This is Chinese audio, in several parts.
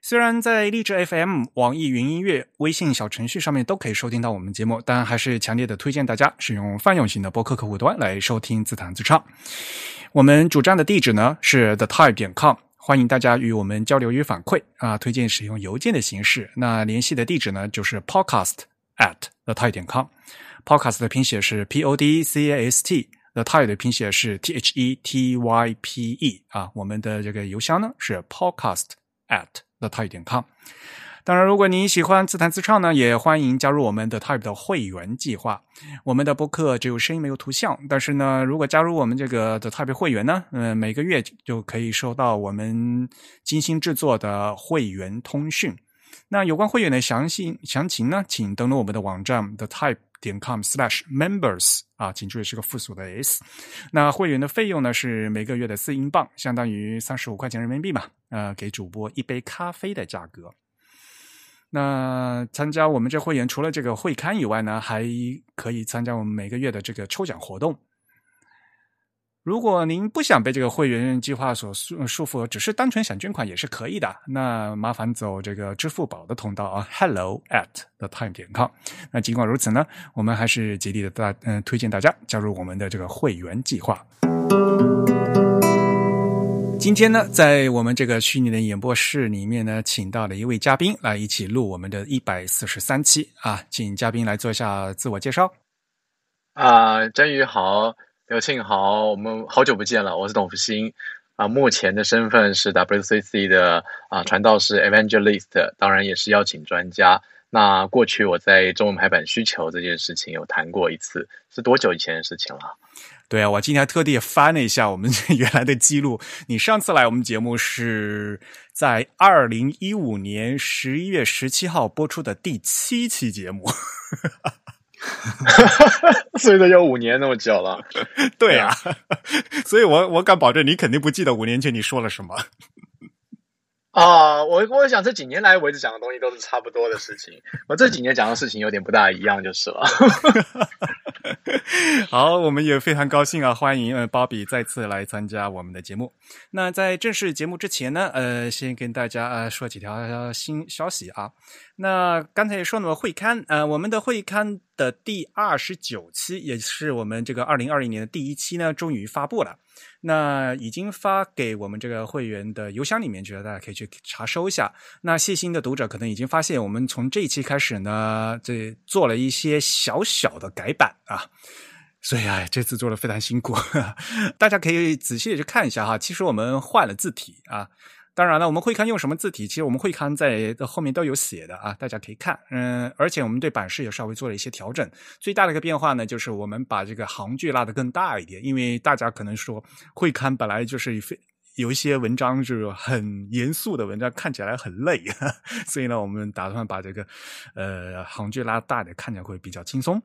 虽然在荔枝 FM、网易云音乐、微信小程序上面都可以收听到我们节目，但还是强烈的推荐大家使用泛用型的播客客户端来收听自弹自唱。我们主站的地址呢是 thetype 点 com，欢迎大家与我们交流与反馈啊，推荐使用邮件的形式。那联系的地址呢就是 podcast at thetype 点 com。podcast 的拼写是 p o d c a s t，the type 的拼写是 t h e t y p e 啊。我们的这个邮箱呢是 podcast at The Type 点 com，当然，如果您喜欢自弹自唱呢，也欢迎加入我们的 Type 的会员计划。我们的播客只有声音没有图像，但是呢，如果加入我们这个的 Type 会员呢，嗯，每个月就可以收到我们精心制作的会员通讯。那有关会员的详细详情呢，请登录我们的网站 The Type。点 com slash members 啊，请注意是个复数的 s。那会员的费用呢是每个月的四英镑，相当于三十五块钱人民币嘛。呃，给主播一杯咖啡的价格。那参加我们这会员，除了这个会刊以外呢，还可以参加我们每个月的这个抽奖活动。如果您不想被这个会员计划所束束缚，只是单纯想捐款也是可以的。那麻烦走这个支付宝的通道啊，hello at the time 点 com。那尽管如此呢，我们还是极力的大嗯推荐大家加入我们的这个会员计划。今天呢，在我们这个虚拟的演播室里面呢，请到了一位嘉宾来一起录我们的一百四十三期啊，请嘉宾来做一下自我介绍。啊，真宇好。刘庆好，我们好久不见了。我是董福兴啊，目前的身份是 WCC 的啊传道士 Evangelist，当然也是邀请专家。那过去我在中文排版需求这件事情有谈过一次，是多久以前的事情了？对啊，我今天特地翻了一下我们原来的记录。你上次来我们节目是在二零一五年十一月十七号播出的第七期节目。所以都有五年那么久了，对啊，所以我我敢保证你肯定不记得五年前你说了什么。啊，我我想这几年来我一直讲的东西都是差不多的事情，我这几年讲的事情有点不大一样就是了。好，我们也非常高兴啊，欢迎呃鲍比再次来参加我们的节目。那在正式节目之前呢，呃，先跟大家呃说几条新消息啊。那刚才也说了会刊，呃，我们的会刊的第二十九期，也是我们这个二零二零年的第一期呢，终于发布了。那已经发给我们这个会员的邮箱里面去了，大家可以去查收一下。那细心的读者可能已经发现，我们从这一期开始呢，这做了一些小小的改版啊，所以啊，这次做的非常辛苦，大家可以仔细的去看一下哈。其实我们换了字体啊。当然了，我们会刊用什么字体？其实我们会刊在后面都有写的啊，大家可以看。嗯，而且我们对版式也稍微做了一些调整。最大的一个变化呢，就是我们把这个行距拉的更大一点，因为大家可能说会刊本来就是非有一些文章就是很严肃的文章，看起来很累，所以呢，我们打算把这个呃行距拉大点，看起来会比较轻松。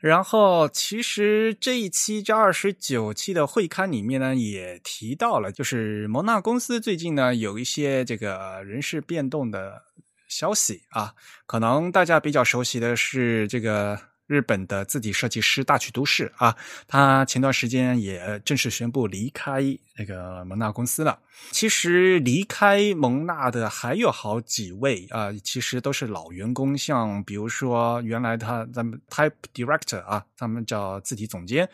然后，其实这一期这二十九期的会刊里面呢，也提到了，就是蒙纳公司最近呢有一些这个人事变动的消息啊，可能大家比较熟悉的是这个。日本的字体设计师大曲都市啊，他前段时间也正式宣布离开那个蒙纳公司了。其实离开蒙纳的还有好几位啊，其实都是老员工，像比如说原来他咱们 Type Director 啊，他们叫字体总监，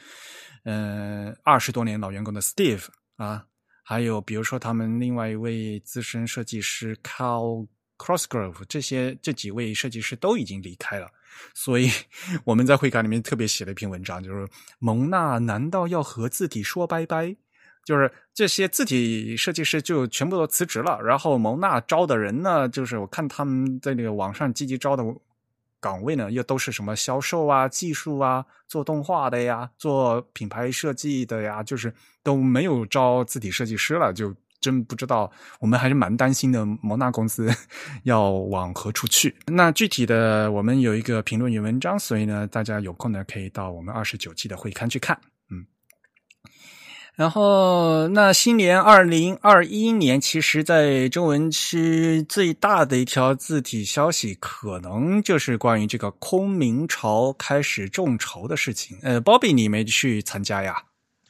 嗯，二十多年老员工的 Steve 啊，还有比如说他们另外一位资深设计师 Carl Crossgrove，这些这几位设计师都已经离开了。所以我们在会刊里面特别写了一篇文章，就是蒙纳难道要和字体说拜拜？就是这些字体设计师就全部都辞职了，然后蒙纳招的人呢，就是我看他们在那个网上积极招的岗位呢，又都是什么销售啊、技术啊、做动画的呀、做品牌设计的呀，就是都没有招字体设计师了，就真不知道，我们还是蛮担心的。摩纳公司 要往何处去？那具体的，我们有一个评论员文章，所以呢，大家有空呢可以到我们二十九期的会刊去看。嗯，然后那新年二零二一年，其实在中文区最大的一条字体消息，可能就是关于这个空明朝开始众筹的事情。呃，Bobby，你没去参加呀？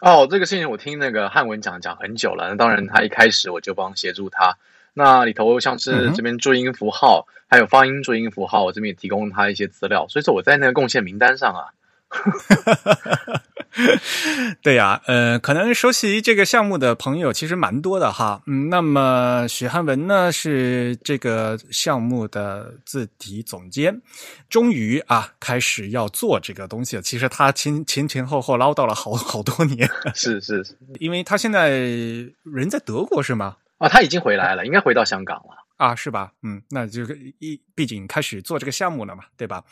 哦，这个事情我听那个汉文讲讲很久了。那当然，他一开始我就帮协助他。那里头像是这边注音符号，还有发音注音符号，我这边也提供他一些资料。所以说我在那个贡献名单上啊。对呀，呃，可能熟悉这个项目的朋友其实蛮多的哈。嗯，那么许汉文呢是这个项目的字体总监，终于啊开始要做这个东西了。其实他前前前后后唠叨了好好多年，是是是，因为他现在人在德国是吗？啊，他已经回来了，应该回到香港了。啊，是吧？嗯，那就一毕竟开始做这个项目了嘛，对吧？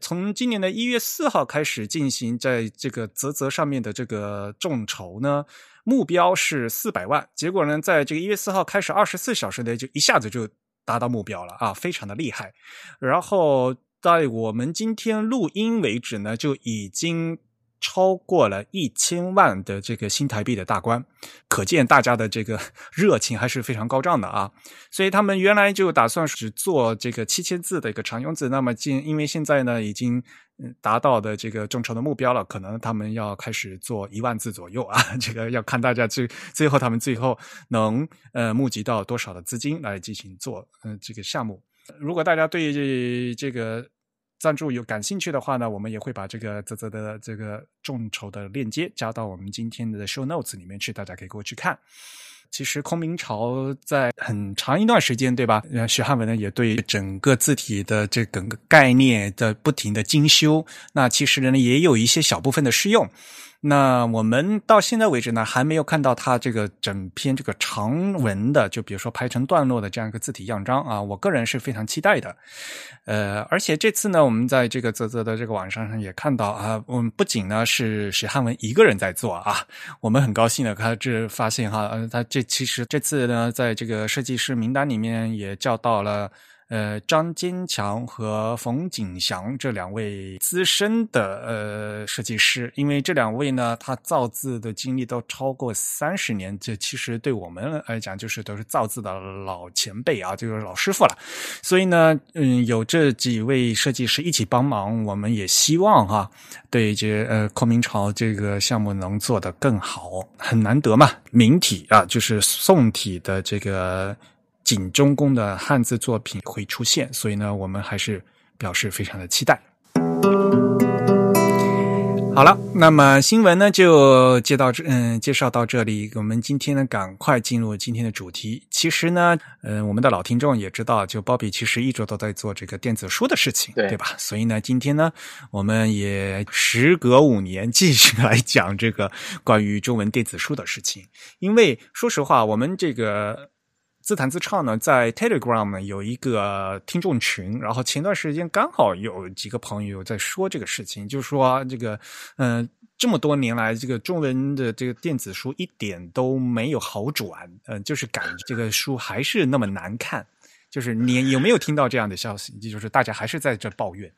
从今年的一月四号开始进行，在这个泽泽上面的这个众筹呢，目标是四百万。结果呢，在这个一月四号开始，二十四小时内就一下子就达到目标了啊，非常的厉害。然后在我们今天录音为止呢，就已经。超过了一千万的这个新台币的大关，可见大家的这个 热情还是非常高涨的啊！所以他们原来就打算只做这个七千字的一个常用字，那么今因为现在呢已经达到的这个众筹的目标了，可能他们要开始做一万字左右啊！这个要看大家最最后他们最后能呃募集到多少的资金来进行做嗯这个项目。如果大家对这个。赞助有感兴趣的话呢，我们也会把这个泽泽的这个众筹的链接加到我们今天的 show notes 里面去，大家可以过去看。其实空明朝在很长一段时间，对吧？徐汉文呢也对整个字体的这整个概念的不停的精修，那其实呢也有一些小部分的试用。那我们到现在为止呢，还没有看到它这个整篇这个长文的，就比如说排成段落的这样一个字体样章啊。我个人是非常期待的，呃，而且这次呢，我们在这个泽泽的这个网上上也看到啊，我们不仅呢是史汉文一个人在做啊，我们很高兴的看这发现哈，呃，他这其实这次呢，在这个设计师名单里面也叫到了。呃，张坚强和冯景祥这两位资深的呃设计师，因为这两位呢，他造字的经历都超过三十年，这其实对我们来讲，就是都是造字的老前辈啊，就是老师傅了。所以呢，嗯，有这几位设计师一起帮忙，我们也希望哈，对这呃孔明朝这个项目能做得更好，很难得嘛，明体啊，就是宋体的这个。景中宫的汉字作品会出现，所以呢，我们还是表示非常的期待。好了，那么新闻呢就介到这，嗯，介绍到这里。我们今天呢，赶快进入今天的主题。其实呢，嗯，我们的老听众也知道，就鲍比其实一直都在做这个电子书的事情，对对吧？所以呢，今天呢，我们也时隔五年继续来讲这个关于中文电子书的事情。因为说实话，我们这个。自弹自唱呢，在 Telegram 呢有一个听众群，然后前段时间刚好有几个朋友在说这个事情，就是说这个，嗯，这么多年来，这个中文的这个电子书一点都没有好转，嗯，就是感这个书还是那么难看，就是你有没有听到这样的消息？就是大家还是在这抱怨。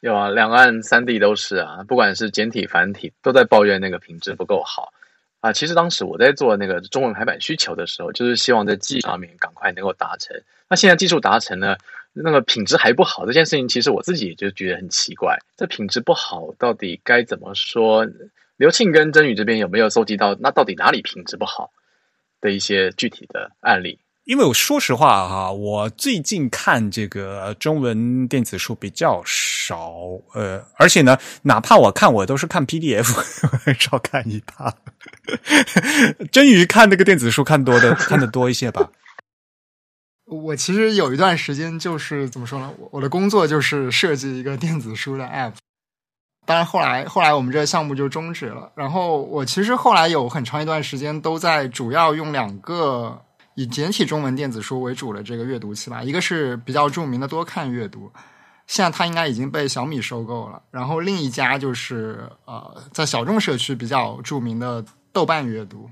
有啊，两岸三地都是啊，不管是简体繁体，都在抱怨那个品质不够好。啊，其实当时我在做那个中文排版需求的时候，就是希望在技术上面赶快能够达成。那现在技术达成了，那个品质还不好，这件事情其实我自己就觉得很奇怪。这品质不好，到底该怎么说？刘庆跟真宇这边有没有搜集到？那到底哪里品质不好的一些具体的案例？因为我说实话哈，我最近看这个中文电子书比较少，少呃，而且呢，哪怕我看，我都是看 PDF，很 少看一沓。真鱼看那个电子书看多的，看的多一些吧。我其实有一段时间就是怎么说呢？我我的工作就是设计一个电子书的 App，当然后来后来我们这个项目就终止了。然后我其实后来有很长一段时间都在主要用两个。以简体中文电子书为主的这个阅读器吧，一个是比较著名的多看阅读，现在它应该已经被小米收购了。然后另一家就是呃，在小众社区比较著名的豆瓣阅读。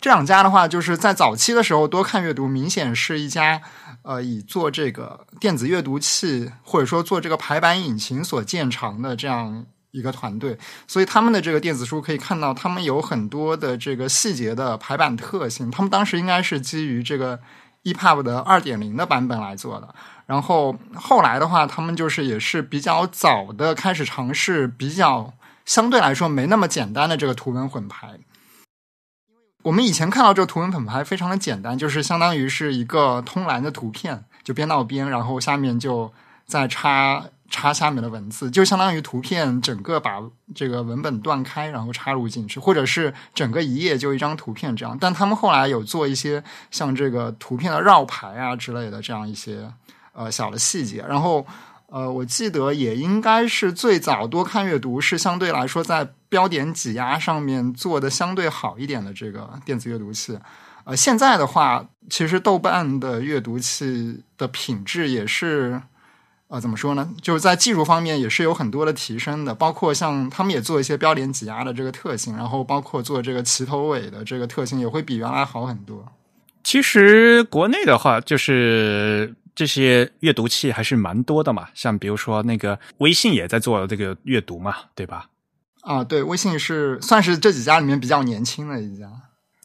这两家的话，就是在早期的时候，多看阅读明显是一家呃以做这个电子阅读器或者说做这个排版引擎所见长的这样一个团队，所以他们的这个电子书可以看到，他们有很多的这个细节的排版特性。他们当时应该是基于这个 EPUB 的二点零的版本来做的。然后后来的话，他们就是也是比较早的开始尝试比较相对来说没那么简单的这个图文混排。我们以前看到这个图文混排非常的简单，就是相当于是一个通栏的图片，就边到边，然后下面就再插插下面的文字，就相当于图片整个把这个文本断开，然后插入进去，或者是整个一页就一张图片这样。但他们后来有做一些像这个图片的绕排啊之类的这样一些呃小的细节，然后。呃，我记得也应该是最早多看阅读是相对来说在标点挤压上面做的相对好一点的这个电子阅读器。呃，现在的话，其实豆瓣的阅读器的品质也是，呃，怎么说呢？就是在技术方面也是有很多的提升的，包括像他们也做一些标点挤压的这个特性，然后包括做这个齐头尾的这个特性，也会比原来好很多。其实国内的话，就是。这些阅读器还是蛮多的嘛，像比如说那个微信也在做这个阅读嘛，对吧？啊，对，微信是算是这几家里面比较年轻的一家。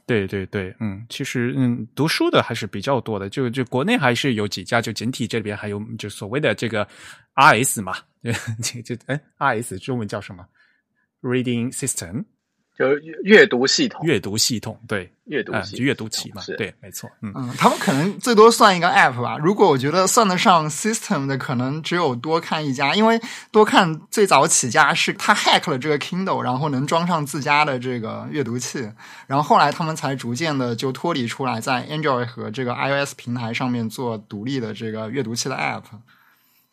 对对对，嗯，其实嗯，读书的还是比较多的，就就国内还是有几家，就整体这边还有就所谓的这个 RS 嘛，这这哎，RS 中文叫什么？Reading System。就阅读系统，阅读系统，对，阅读系阅读器嘛，对，没错，嗯嗯，他们可能最多算一个 app 吧。如果我觉得算得上 system 的，可能只有多看一家，因为多看最早起家是他 hack 了这个 Kindle，然后能装上自家的这个阅读器，然后后来他们才逐渐的就脱离出来，在 Android 和这个 iOS 平台上面做独立的这个阅读器的 app。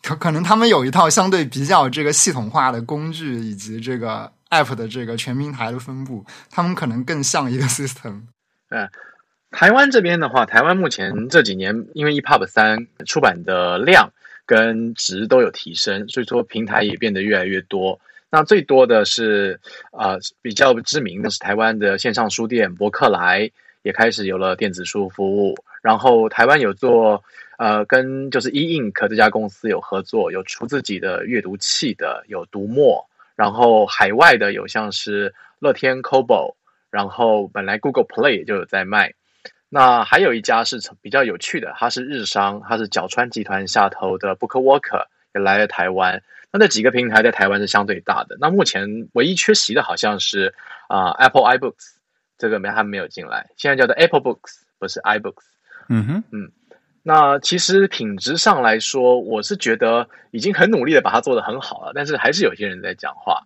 可可能他们有一套相对比较这个系统化的工具，以及这个。App 的这个全平台的分布，他们可能更像一个 system。嗯，台湾这边的话，台湾目前这几年因为 EPUB 三出版的量跟值都有提升，所以说平台也变得越来越多。那最多的是啊，比较知名的是台湾的线上书店博客来也开始有了电子书服务。然后台湾有做呃，跟就是 E Ink 这家公司有合作，有出自己的阅读器的，有读墨。然后海外的有像是乐天 Kobo，然后本来 Google Play 就有在卖。那还有一家是比较有趣的，它是日商，它是角川集团下头的 Bookwalker 也来了台湾。那这几个平台在台湾是相对大的。那目前唯一缺席的好像是啊 Apple iBooks，这个没还没有进来。现在叫做 Apple Books，不是 iBooks。嗯哼，嗯。那其实品质上来说，我是觉得已经很努力的把它做得很好了，但是还是有些人在讲话。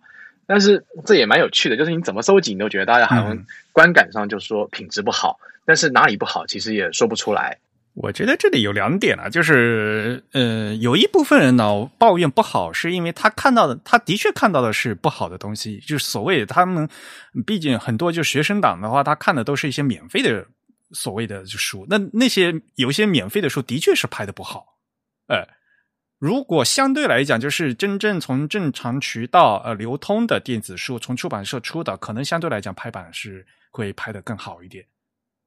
但是这也蛮有趣的，就是你怎么收集，你都觉得大家好像观感上就说品质不好，但是哪里不好，其实也说不出来。我觉得这里有两点啊，就是呃，有一部分人呢抱怨不好，是因为他看到的，他的确看到的是不好的东西，就是所谓他们毕竟很多就学生党的话，他看的都是一些免费的。所谓的书，那那些有些免费的书，的确是拍的不好。呃，如果相对来讲，就是真正从正常渠道呃流通的电子书，从出版社出的，可能相对来讲拍版是会拍的更好一点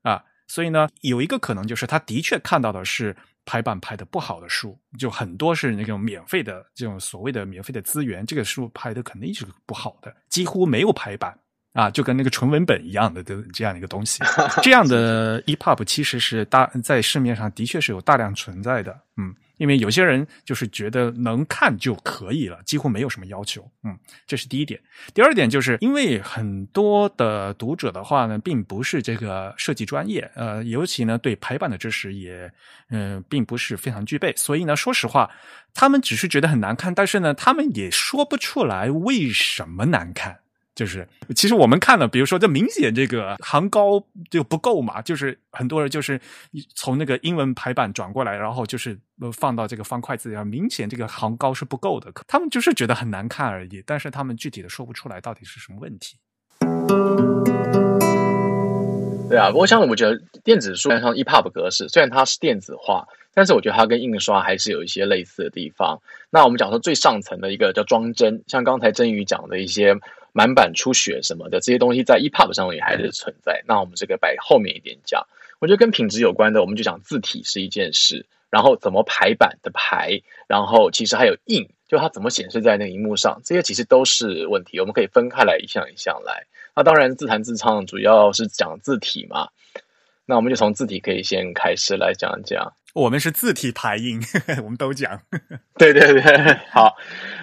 啊。所以呢，有一个可能就是他的确看到的是排版拍的不好的书，就很多是那种免费的这种所谓的免费的资源，这个书拍的肯定是不好的，几乎没有排版。啊，就跟那个纯文本一样的的这样的一个东西，这样的 EPUB 其实是大在市面上的确是有大量存在的，嗯，因为有些人就是觉得能看就可以了，几乎没有什么要求，嗯，这是第一点。第二点就是因为很多的读者的话呢，并不是这个设计专业，呃，尤其呢对排版的知识也嗯并不是非常具备，所以呢，说实话，他们只是觉得很难看，但是呢，他们也说不出来为什么难看。就是，其实我们看了，比如说，这明显这个行高就不够嘛。就是很多人就是从那个英文排版转过来，然后就是放到这个方块字上，明显这个行高是不够的。他们就是觉得很难看而已，但是他们具体的说不出来到底是什么问题。对啊，不过像我觉得电子书像 EPUB 格式，虽然它是电子化，但是我觉得它跟印刷还是有一些类似的地方。那我们讲说最上层的一个叫装帧，像刚才真宇讲的一些。满版出血什么的这些东西，在 EPUB 上面还是存在。那我们这个摆后面一点讲，我觉得跟品质有关的，我们就讲字体是一件事，然后怎么排版的排，然后其实还有印，就它怎么显示在那个荧幕上，这些其实都是问题。我们可以分开来一项一项来。那当然自弹自唱主要是讲字体嘛，那我们就从字体可以先开始来讲讲。我们是字体排印，我们都讲。对 对对，好。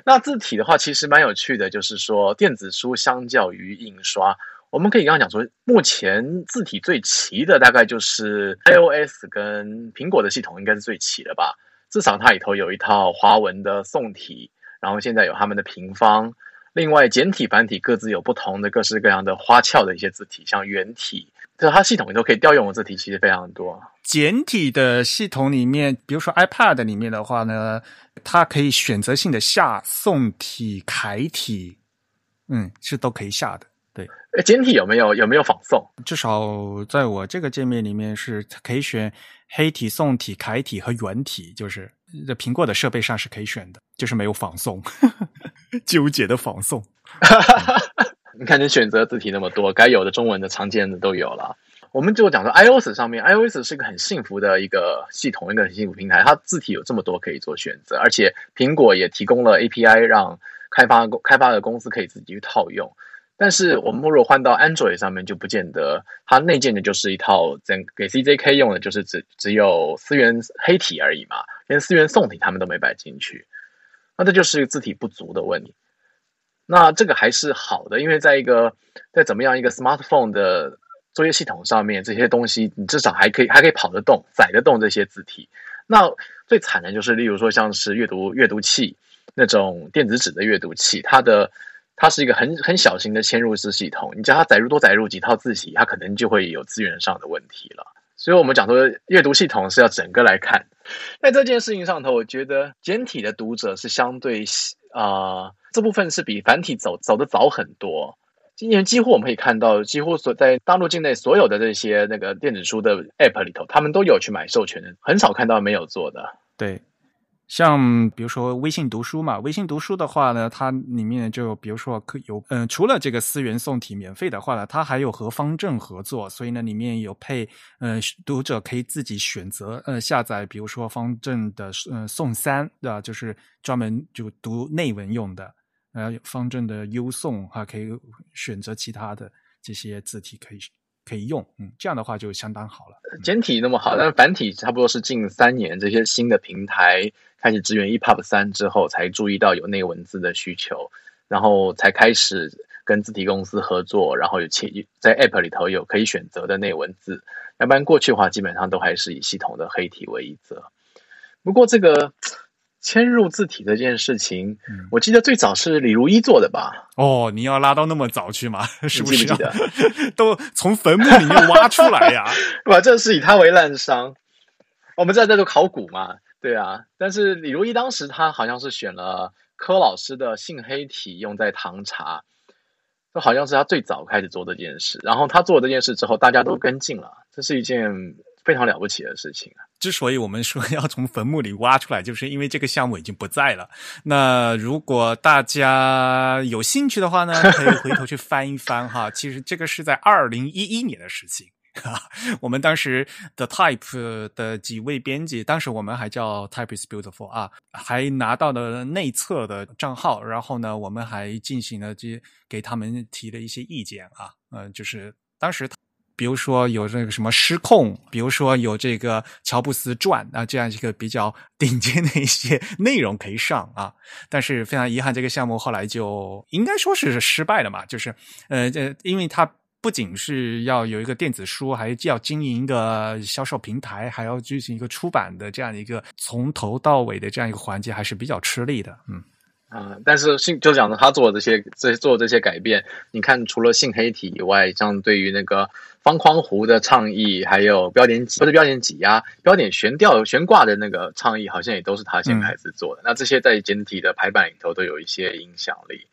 那字体的话，其实蛮有趣的，就是说电子书相较于印刷，我们可以刚刚讲说，目前字体最齐的大概就是 iOS 跟苹果的系统应该是最齐的吧。至少它里头有一套华文的宋体，然后现在有他们的平方，另外简体繁体各自有不同的各式各样的花俏的一些字体，像圆体。就它系统里头可以调用的字体其实非常多。简体的系统里面，比如说 iPad 里面的话呢，它可以选择性的下宋体、楷体，嗯，是都可以下的。对，简体有没有有没有仿宋？至少在我这个界面里面是可以选黑体、宋体、楷体和圆体，就是在苹果的设备上是可以选的，就是没有仿宋，纠结的仿宋。你看，你选择字体那么多，该有的中文的常见的都有了。我们就讲说，iOS 上面，iOS 是一个很幸福的一个系统，一个很幸福平台。它字体有这么多可以做选择，而且苹果也提供了 API，让开发开发的公司可以自己去套用。但是我们如果换到 Android 上面，就不见得它内建的就是一套整给 CJK 用的，就是只只有思源黑体而已嘛，连思源宋体他们都没摆进去，那这就是一个字体不足的问题。那这个还是好的，因为在一个在怎么样一个 smartphone 的作业系统上面，这些东西你至少还可以还可以跑得动、载得动这些字体。那最惨的就是，例如说像是阅读阅读器那种电子纸的阅读器，它的它是一个很很小型的嵌入式系统，你叫它载入多载入几套字体，它可能就会有资源上的问题了。所以我们讲说阅读系统是要整个来看。在这件事情上头，我觉得简体的读者是相对啊。这部分是比繁体走走的早很多。今年几乎我们可以看到，几乎所在大陆境内所有的这些那个电子书的 App 里头，他们都有去买授权的，很少看到没有做的。对，像比如说微信读书嘛，微信读书的话呢，它里面就比如说可有嗯，除了这个思源宋体免费的话呢，它还有和方正合作，所以呢里面有配嗯，读者可以自己选择呃下载，比如说方正的嗯宋三对吧？就是专门就读内文用的。呃，方正的优宋还，可以选择其他的这些字体可以可以用，嗯，这样的话就相当好了。简体那么好，但是繁体差不多是近三年这些新的平台开始支援 EPUB 三之后，才注意到有内文字的需求，然后才开始跟字体公司合作，然后有切在 App 里头有可以选择的内文字，要不然过去的话基本上都还是以系统的黑体为一则。不过这个。迁入字体这件事情，我记得最早是李如一做的吧？哦，你要拉到那么早去吗？是不是？记得 都从坟墓里面挖出来呀？吧？这是以他为滥觞。我们在这做考古嘛？对啊。但是李如一当时他好像是选了柯老师的杏黑体用在唐茶，这好像是他最早开始做这件事。然后他做这件事之后，大家都跟进了。这是一件。非常了不起的事情啊！之所以我们说 要从坟墓里挖出来，就是因为这个项目已经不在了。那如果大家有兴趣的话呢，可以回头去翻一翻哈。其实这个是在二零一一年的事情。我们当时的 Type 的几位编辑，当时我们还叫 Type is Beautiful 啊，还拿到了内测的账号。然后呢，我们还进行了这给他们提了一些意见啊。嗯，就是当时。比如说有这个什么失控，比如说有这个乔布斯传啊，这样一个比较 顶尖的一些内容可以上啊。但是非常遗憾，这个项目后来就应该说是失败了嘛。就是呃，这因为它不仅是要有一个电子书，还要经营一个销售平台，还要进行一个出版的这样一个从头到尾的这样一个环节，还是比较吃力的。嗯。啊，但是信就讲的他做这些这做这些改变，你看除了性黑体以外，像对于那个方框弧的倡议，还有标点挤不是标点挤压、标点悬吊悬挂的那个倡议，好像也都是他先开始做的。那这些在简体的排版里头都有一些影响力。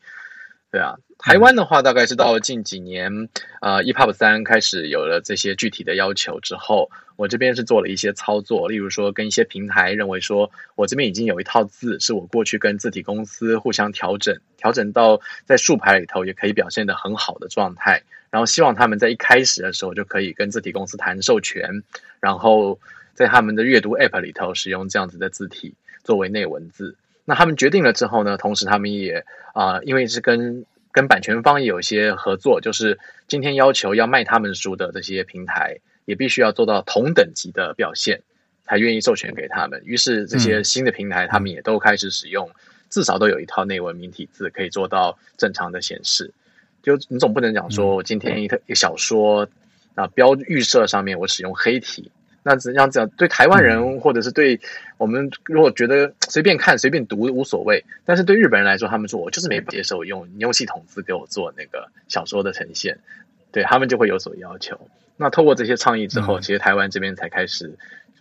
对啊，台湾的话，大概是到了近几年，呃，EPUB 三开始有了这些具体的要求之后，我这边是做了一些操作，例如说跟一些平台认为说，我这边已经有一套字，是我过去跟字体公司互相调整，调整到在竖排里头也可以表现的很好的状态，然后希望他们在一开始的时候就可以跟字体公司谈授权，然后在他们的阅读 App 里头使用这样子的字体作为内文字。那他们决定了之后呢，同时他们也啊，因为是跟跟版权方也有一些合作，就是今天要求要卖他们书的这些平台，也必须要做到同等级的表现，才愿意授权给他们。于是这些新的平台，他们也都开始使用，至少都有一套内文明体字可以做到正常的显示。就你总不能讲说，我今天一个小说啊标预设上面我使用黑体。那怎样讲？对台湾人或者是对我们，如果觉得随便看、随便读无所谓，但是对日本人来说，他们说我就是没接受用你用系统字给我做那个小说的呈现，对他们就会有所要求。那透过这些倡议之后，其实台湾这边才开始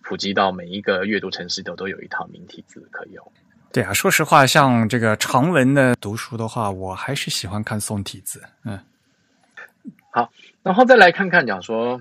普及到每一个阅读城市都都有一套明体字可以用。对啊，说实话，像这个长文的读书的话，我还是喜欢看宋体字。嗯，好，然后再来看看讲说。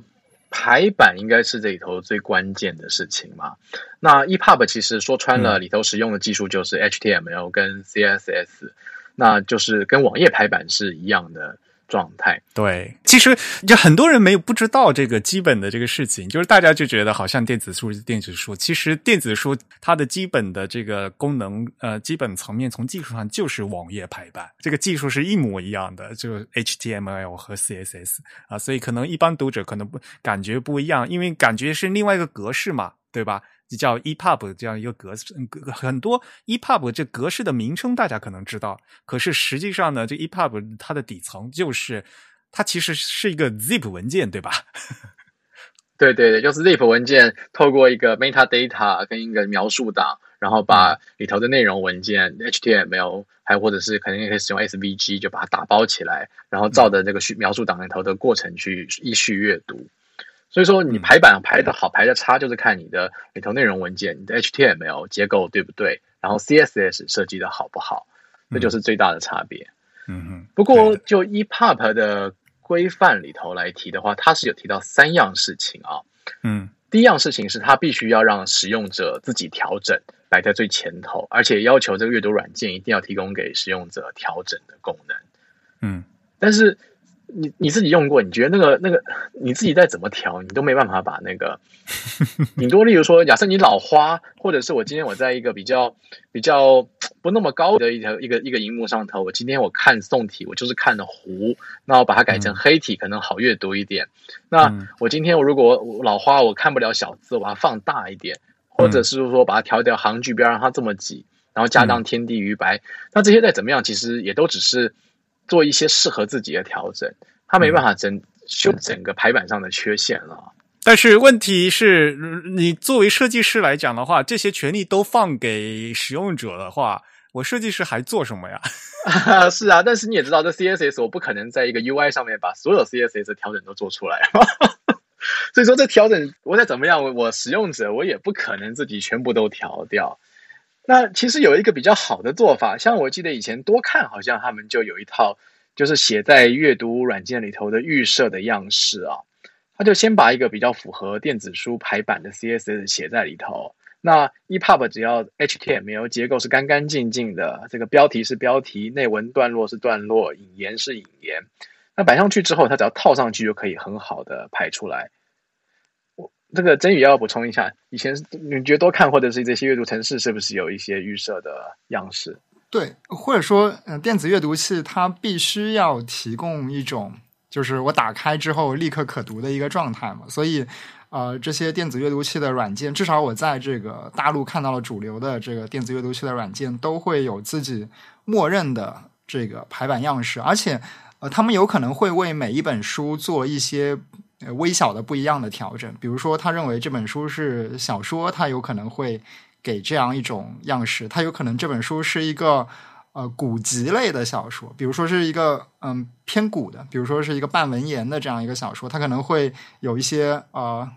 排版应该是这里头最关键的事情嘛？那 EPUB 其实说穿了，里头使用的技术就是 HTML 跟 CSS，那就是跟网页排版是一样的。状态对，其实就很多人没有不知道这个基本的这个事情，就是大家就觉得好像电子书是电子书，其实电子书它的基本的这个功能，呃，基本层面从技术上就是网页排版，这个技术是一模一样的，就 HTML 和 CSS 啊，所以可能一般读者可能不感觉不一样，因为感觉是另外一个格式嘛，对吧？叫 EPUB 这样一个格式，很多 EPUB 这格式的名称大家可能知道，可是实际上呢，这 EPUB 它的底层就是它其实是一个 zip 文件，对吧？对对对，就是 zip 文件，透过一个 metadata 跟一个描述档，然后把里头的内容文件 HTML 还或者是肯定也可以使用 SVG 就把它打包起来，然后照着这个序描述档里头的过程去依序阅读。所以说，你排版排的好，排的差，就是看你的里头内容文件，你的 HTML 结构对不对，然后 CSS 设计的好不好，这就是最大的差别。嗯嗯。不过，就 EPUB 的规范里头来提的话，它是有提到三样事情啊。嗯。第一样事情是，它必须要让使用者自己调整摆在最前头，而且要求这个阅读软件一定要提供给使用者调整的功能。嗯。但是。你你自己用过？你觉得那个那个你自己再怎么调，你都没办法把那个 顶多，例如说，假设你老花，或者是我今天我在一个比较比较不那么高的一条一个一个荧幕上头，我今天我看宋体，我就是看的糊，那我把它改成黑体，可能好阅读一点。那我今天我如果老花，我看不了小字，我把它放大一点，或者是说把它调掉行距，不要让它这么挤，然后加上天地于白，那这些再怎么样，其实也都只是。做一些适合自己的调整，他没办法整修整个排版上的缺陷了。但是问题是，你作为设计师来讲的话，这些权利都放给使用者的话，我设计师还做什么呀？是啊，但是你也知道，这 CSS 我不可能在一个 UI 上面把所有 CSS 调整都做出来，所以说这调整我再怎么样，我使用者我也不可能自己全部都调掉。那其实有一个比较好的做法，像我记得以前多看，好像他们就有一套，就是写在阅读软件里头的预设的样式啊。他就先把一个比较符合电子书排版的 CSS 写在里头。那 EPUB 只要 HTML 结构是干干净净的，这个标题是标题，内文段落是段落，引言是引言。那摆上去之后，它只要套上去就可以很好的排出来。这个真宇要补充一下，以前你觉得多看或者是这些阅读城市是不是有一些预设的样式？对，或者说，嗯，电子阅读器它必须要提供一种，就是我打开之后立刻可读的一个状态嘛。所以，呃，这些电子阅读器的软件，至少我在这个大陆看到了主流的这个电子阅读器的软件，都会有自己默认的这个排版样式，而且，呃，他们有可能会为每一本书做一些。微小的不一样的调整，比如说，他认为这本书是小说，他有可能会给这样一种样式；他有可能这本书是一个呃古籍类的小说，比如说是一个嗯偏古的，比如说是一个半文言的这样一个小说，他可能会有一些呃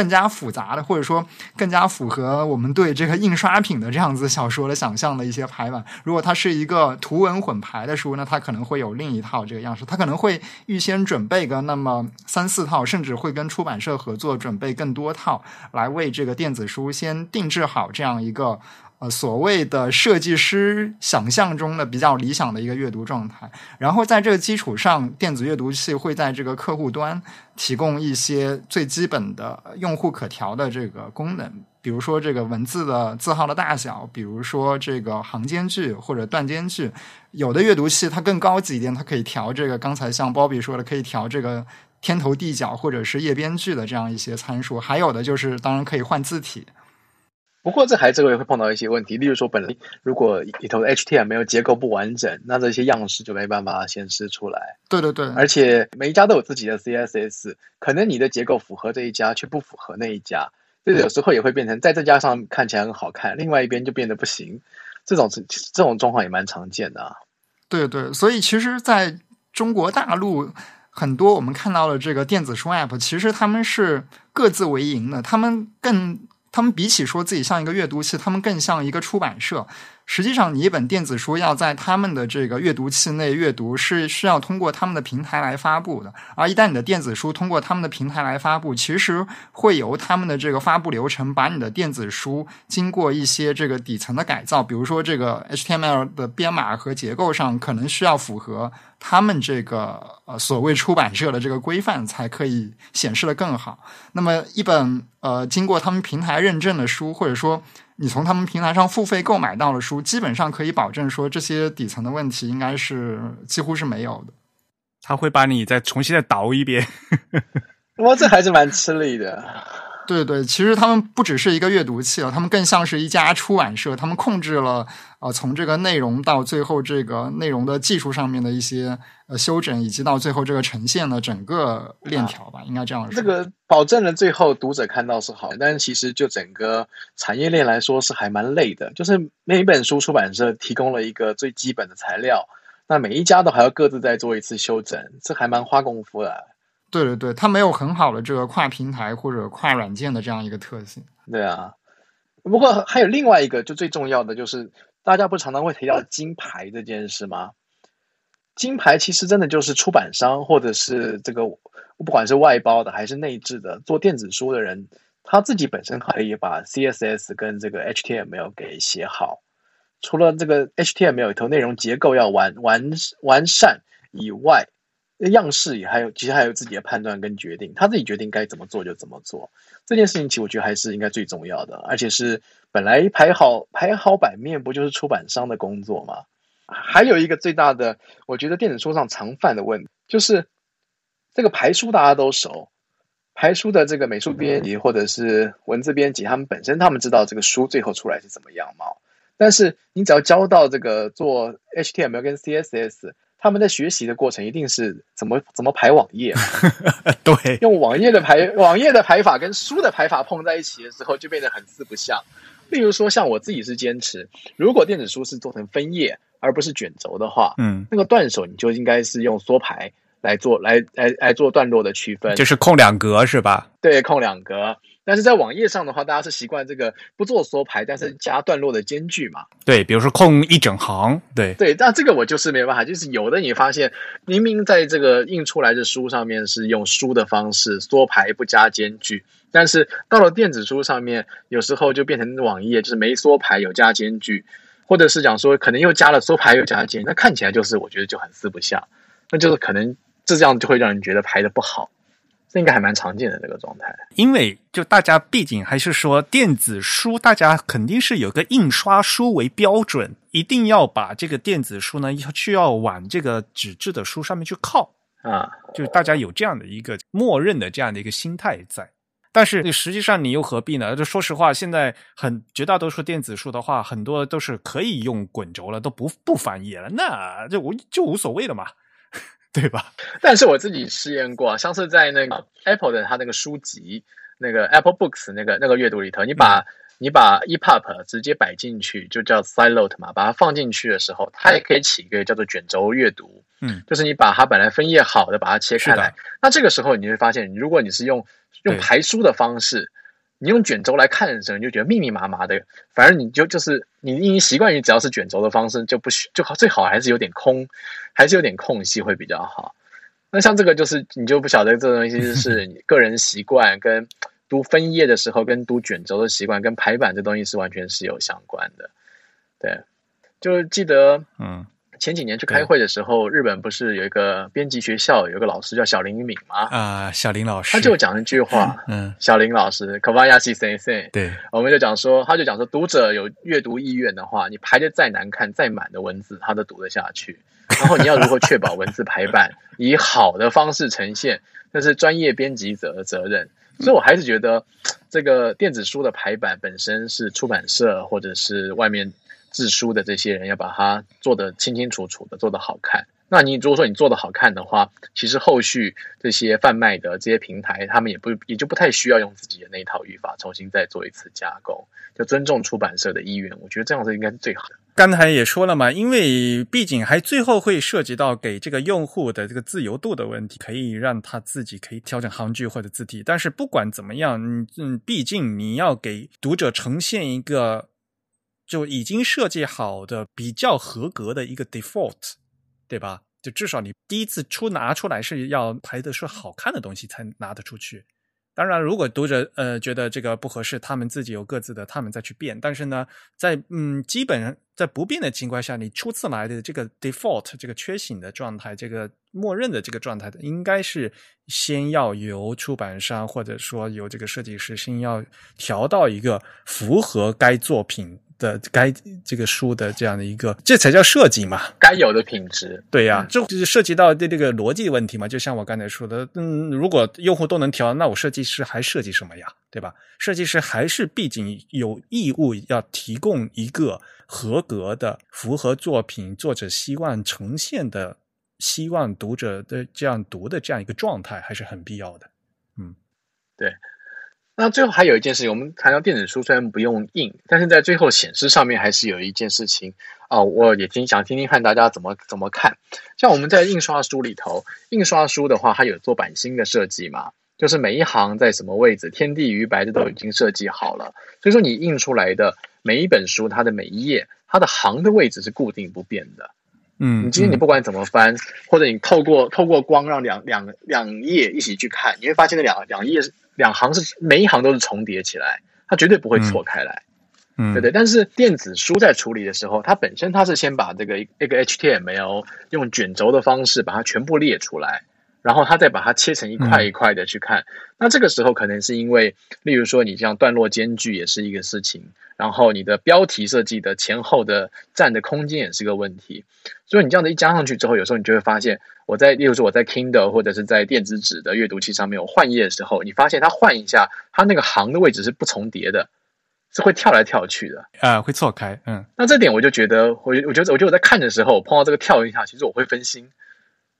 更加复杂的，或者说更加符合我们对这个印刷品的这样子小说的想象的一些排版。如果它是一个图文混排的书，那它可能会有另一套这个样式，它可能会预先准备个那么三四套，甚至会跟出版社合作准备更多套，来为这个电子书先定制好这样一个。呃，所谓的设计师想象中的比较理想的一个阅读状态，然后在这个基础上，电子阅读器会在这个客户端提供一些最基本的用户可调的这个功能，比如说这个文字的字号的大小，比如说这个行间距或者段间距。有的阅读器它更高级一点，它可以调这个，刚才像 Bobby 说的，可以调这个天头地角或者是页边距的这样一些参数。还有的就是，当然可以换字体。不过这还这个也会碰到一些问题，例如说，本来如果里头的 HTML 结构不完整，那这些样式就没办法显示出来。对对对，而且每一家都有自己的 CSS，可能你的结构符合这一家，却不符合那一家，这有时候也会变成在这家上看起来很好看，另外一边就变得不行。这种这种状况也蛮常见的。啊。对对，所以其实在中国大陆，很多我们看到了这个电子书 App，其实他们是各自为营的，他们更。他们比起说自己像一个阅读器，他们更像一个出版社。实际上，你一本电子书要在他们的这个阅读器内阅读，是需要通过他们的平台来发布的。而一旦你的电子书通过他们的平台来发布，其实会由他们的这个发布流程，把你的电子书经过一些这个底层的改造，比如说这个 HTML 的编码和结构上，可能需要符合他们这个呃所谓出版社的这个规范，才可以显示的更好。那么，一本呃经过他们平台认证的书，或者说。你从他们平台上付费购买到的书，基本上可以保证说这些底层的问题应该是几乎是没有的。他会把你再重新再倒一遍，哇，这还是蛮吃力的。对对，其实他们不只是一个阅读器了，他们更像是一家出版社，他们控制了啊，从这个内容到最后这个内容的技术上面的一些呃修整，以及到最后这个呈现的整个链条吧，应该这样。这个保证了最后读者看到是好，但其实就整个产业链来说是还蛮累的，就是每一本书出版社提供了一个最基本的材料，那每一家都还要各自再做一次修整，这还蛮花功夫的。对对对，它没有很好的这个跨平台或者跨软件的这样一个特性。对啊，不过还有另外一个，就最重要的就是，大家不常常会提到金牌这件事吗？金牌其实真的就是出版商或者是这个不管是外包的还是内置的做电子书的人，他自己本身可以把 CSS 跟这个 HTML 给写好。除了这个 HTML 里头内容结构要完完完善以外。样式也还有，其实还有自己的判断跟决定，他自己决定该怎么做就怎么做。这件事情其实我觉得还是应该最重要的，而且是本来排好排好版面不就是出版商的工作吗？还有一个最大的，我觉得电子书上常犯的问题就是这个排书大家都熟，排书的这个美术编辑或者是文字编辑，他们本身他们知道这个书最后出来是怎么样貌，但是你只要交到这个做 HTML 跟 CSS。他们在学习的过程一定是怎么怎么排网页，对，用网页的排网页的排法跟书的排法碰在一起的时候，就变得很四不像。例如说，像我自己是坚持，如果电子书是做成分页而不是卷轴的话，嗯，那个断手你就应该是用缩排来做，来来来做段落的区分，就是空两格是吧？对，空两格。但是在网页上的话，大家是习惯这个不做缩排，但是加段落的间距嘛。对，比如说空一整行，对对。那这个我就是没办法，就是有的你发现明明在这个印出来的书上面是用书的方式缩排不加间距，但是到了电子书上面，有时候就变成网页就是没缩排有加间距，或者是讲说可能又加了缩排又加间，那看起来就是我觉得就很四不像，那就是可能这样就会让人觉得排的不好。这应该还蛮常见的这个状态，因为就大家毕竟还是说电子书，大家肯定是有个印刷书为标准，一定要把这个电子书呢要需要往这个纸质的书上面去靠啊，就是大家有这样的一个默认的这样的一个心态在。但是实际上你又何必呢？就说实话，现在很绝大多数电子书的话，很多都是可以用滚轴了，都不不翻页了，那就无就无所谓了嘛。对吧？但是我自己试验过，上次在那个 Apple 的它那个书籍，那个 Apple Books 那个那个阅读里头，你把你把 EPUB 直接摆进去，就叫 Sideload 嘛，把它放进去的时候，它也可以起一个叫做卷轴阅读。嗯，就是你把它本来分页好的把它切开来，那这个时候你会发现，如果你是用用排书的方式，你用卷轴来看的时候，你就觉得密密麻麻的，反正你就就是你因为习惯于只要是卷轴的方式，就不需就好最好还是有点空，还是有点空隙会比较好。那像这个就是你就不晓得这东西就是你个人习惯跟读分页的时候跟读卷轴的习惯跟排版这东西是完全是有相关的。对，就记得嗯前几年去开会的时候，日本不是有一个编辑学校有一个老师叫小林敏吗？啊，小林老师，他就讲一句话，嗯，小林老师 k a w a y a s i Sensei，对，我们就讲说，他就讲说，读者有阅读意愿的话，你排的再难看、再满的文字，他都读得下去。然后你要如何确保文字排版以好的方式呈现，那是专业编辑者的责任。所以我还是觉得，这个电子书的排版本身是出版社或者是外面制书的这些人要把它做得清清楚楚的，做得好看。那你如果说你做得好看的话，其实后续这些贩卖的这些平台，他们也不也就不太需要用自己的那一套语法重新再做一次加工，就尊重出版社的意愿。我觉得这样子应该是最好的。刚才也说了嘛，因为毕竟还最后会涉及到给这个用户的这个自由度的问题，可以让他自己可以调整行距或者字体。但是不管怎么样，嗯嗯，毕竟你要给读者呈现一个就已经设计好的比较合格的一个 default，对吧？就至少你第一次出拿出来是要排的是好看的东西才拿得出去。当然，如果读者呃觉得这个不合适，他们自己有各自的，他们再去变。但是呢，在嗯基本在不变的情况下，你初次来的这个 default 这个缺省的状态，这个默认的这个状态的，应该是先要由出版商或者说由这个设计师先要调到一个符合该作品的该这个书的这样的一个，这才叫设计嘛。该有的品质，对呀、这就是涉及到这这个逻辑问题嘛。就像我刚才说的，嗯，如果用户都能调，那我设计师还设计什么呀？对吧？设计师还是毕竟有义务要提供一个合格的、符合作品作者希望呈现的、希望读者的这样读的这样一个状态，还是很必要的。那最后还有一件事情，我们谈到电子书虽然不用印，但是在最后显示上面还是有一件事情啊、我也听想听听看大家怎么怎么看。像我们在印刷书里头，印刷书的话，它有做版芯的设计嘛，就是每一行在什么位置，天地鱼白这都已经设计好了。所以说你印出来的每一本书，它的每一页，它的行的位置是固定不变的。嗯，你今天你不管怎么翻，或者你透过透过光让两两两页一起去看，你会发现那两两页是两行是每一行都是重叠起来，它绝对不会错开来，嗯，对对？但是电子书在处理的时候，它本身它是先把这个一个 HTML 用卷轴的方式把它全部列出来。然后它再把它切成一块一块的去看，那这个时候可能是因为，例如说你这样段落间距也是一个事情，然后你的标题设计的前后的占的空间也是个问题，所以你这样的一加上去之后，有时候你就会发现，我在例如说我在 Kindle 或者是在电子纸的阅读器上面，我换页的时候，你发现它换一下，它那个行的位置是不重叠的，是会跳来跳去的。啊、会错开，嗯那这点我就觉得，我我觉得我觉得我在看的时候，我碰到这个跳一下，其实我会分心。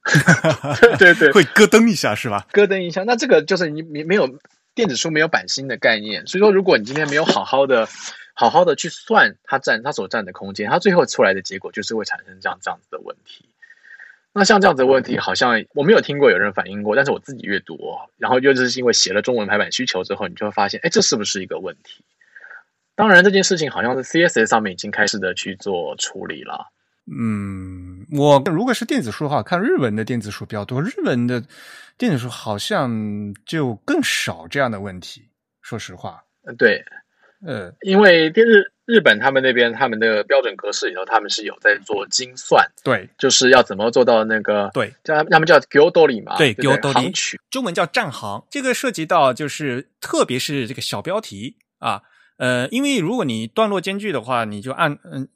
对对对，会咯噔一下是吧？咯噔一下，那这个就是你你没有电子书没有版新的概念，所以说如果你今天没有好好的好好的去算它占它所占的空间，它最后出来的结果就是会产生这样这样子的问题。那像这样子的问题，好像我没有听过有人反映过，但是我自己阅读、哦，然后又就是因为写了中文排版需求之后，你就会发现，哎，这是不是一个问题？当然，这件事情好像是 CSS 上面已经开始的去做处理了。嗯，我如果是电子书的话，看日文的电子书比较多，日文的电子书好像就更少这样的问题。说实话，嗯对，呃，因为日日本他们那边他们的标准格式里头，他们是有在做精算，对就是要怎么做到那个对，叫他们叫 g o d o r i 嘛，对不对 Gyodori，中文叫站行，这个涉及到就是特别是这个小标题啊，呃，因为如果你段落间距的话，你就按嗯。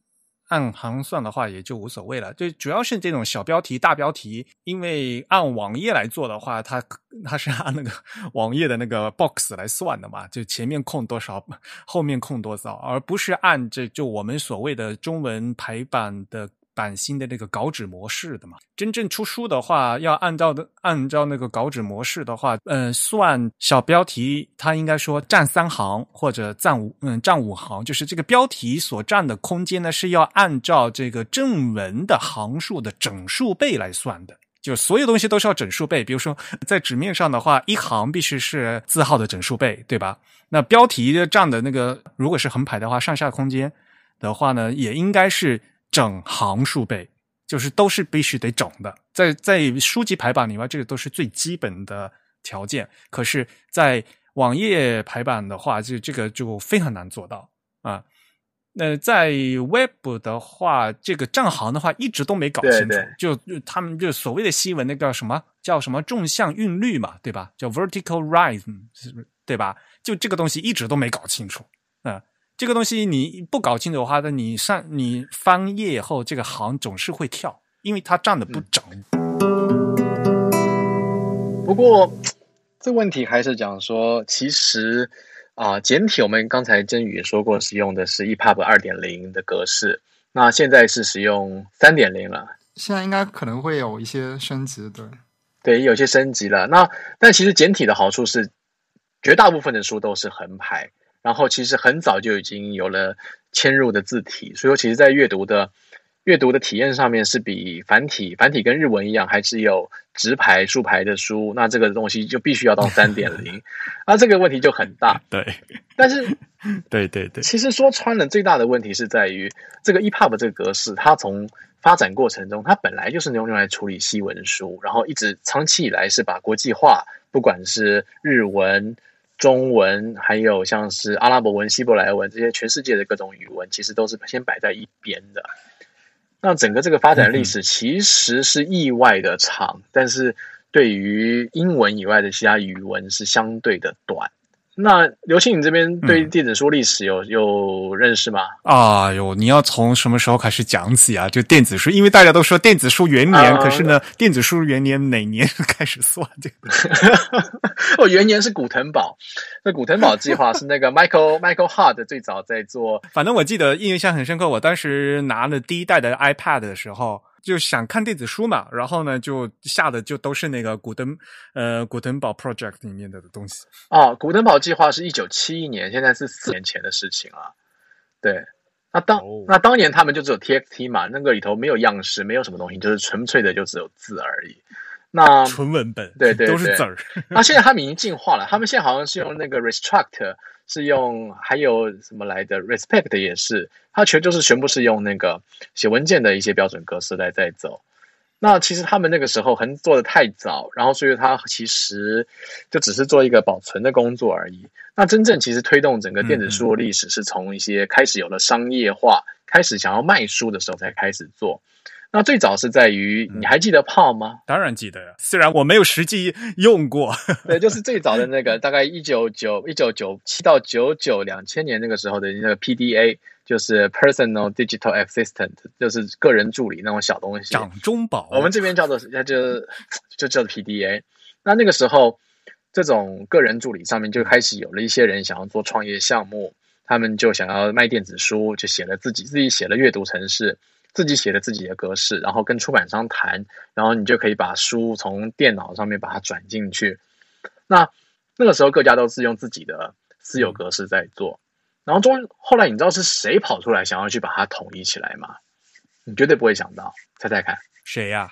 按行算的话也就无所谓了，就主要是这种小标题、大标题，因为按网页来做的话，它它是按那个网页的那个 box 来算的嘛，就前面空多少，后面空多少，而不是按这就我们所谓的中文排版的版新的那个稿纸模式的嘛。真正出书的话，要按照的按照那个稿纸模式的话，呃，算小标题，它应该说占三行或者占五嗯占五行，就是这个标题所占的空间呢是要按照这个正文的行数的整数倍来算的。就所有东西都是要整数倍，比如说在纸面上的话，一行必须是字号的整数倍，对吧？那标题占的那个，如果是横排的话，上下空间的话呢，也应该是整行数倍，就是都是必须得整的。在在书籍排版里面，这个都是最基本的条件。可是，在网页排版的话，就这个就非常难做到啊。那在 Web 的话，这个账行的话一直都没搞清楚，就他们就所谓的新闻那个什么叫什么纵向韵律嘛，对吧？叫 Vertical rise？对吧？就这个东西一直都没搞清楚啊。这个东西你不搞清楚的话，那你上你翻页后，这个行总是会跳，因为它站的不整。不过这问题还是讲说，其实。啊，简体我们刚才真宇也说过，使用的是 EPUB 二点零的格式。那现在是使用三点零了，现在应该可能会有一些升级，对，对，有些升级了。那但其实简体的好处是，绝大部分的书都是横排，然后其实很早就已经有了嵌入的字体，所以说其实在阅读的。阅读的体验上面是比繁体，繁体跟日文一样，还是有直排、竖排的书，那这个东西就必须要到三点零，啊，这个问题就很大。对，但是，对对对，其实说穿了，最大的问题是在于这个 EPUB 这个格式，它从发展过程中，它本来就是用用来处理西文书，然后一直长期以来是把国际化，不管是日文、中文，还有像是阿拉伯文、希伯来文这些全世界的各种语文，其实都是先摆在一边的。那整个这个发展历史其实是意外的长，但是对于英文以外的其他语文是相对的短。那刘庆，你这边对电子书历史有有认识吗？啊，哟！你要从什么时候开始讲起啊？就电子书，因为大家都说电子书元年，可是呢，电子书元年哪年 开始算？这个 哦，元年是古腾堡，那古腾堡计划是那个 Michael Michael Hard 最早在做。反正我记得印象很深刻，我当时拿了第一代的 iPad 的时候。就想看电子书嘛，然后呢，就下的就都是那个古登呃古登堡 project 里面的东西。哦，古登堡计划是一九七一年，现在是四年前的事情了。对，那当那当年他们就只有 TXT 嘛，那个里头没有样式，没有什么东西，就是纯粹的就只有字而已。那纯文本，对对，都是字儿。那现在他们已经进化了，他们现在好像是用那个 Restruct。是用还有什么来的？Respect 也是，它全就是全部是用那个写文件的一些标准格式来在走。那其实他们那个时候很做的太早，然后所以它其实就只是做一个保存的工作而已。那真正其实推动整个电子书的历史，是从一些开始有了商业化，开始想要卖书的时候才开始做。那最早是在于，你还记得泡吗？当然记得呀，虽然我没有实际用过。对，就是最早的那个，大概一九九一九九七到九九两千年那个时候的那个 PDA，就是 Personal Digital Assistant，就是个人助理那种小东西。掌中宝。我们这边叫做，那就就叫做 PDA。那那个时候，这种个人助理上面就开始有了一些人想要做创业项目，他们就想要卖电子书，就写了自己自己写了阅读程式。自己写的自己的格式，然后跟出版商谈，然后你就可以把书从电脑上面把它转进去。那那个时候各家都是用自己的私有格式在做，然后中后来你知道是谁跑出来想要去把它统一起来吗？你绝对不会想到，猜猜看，谁呀？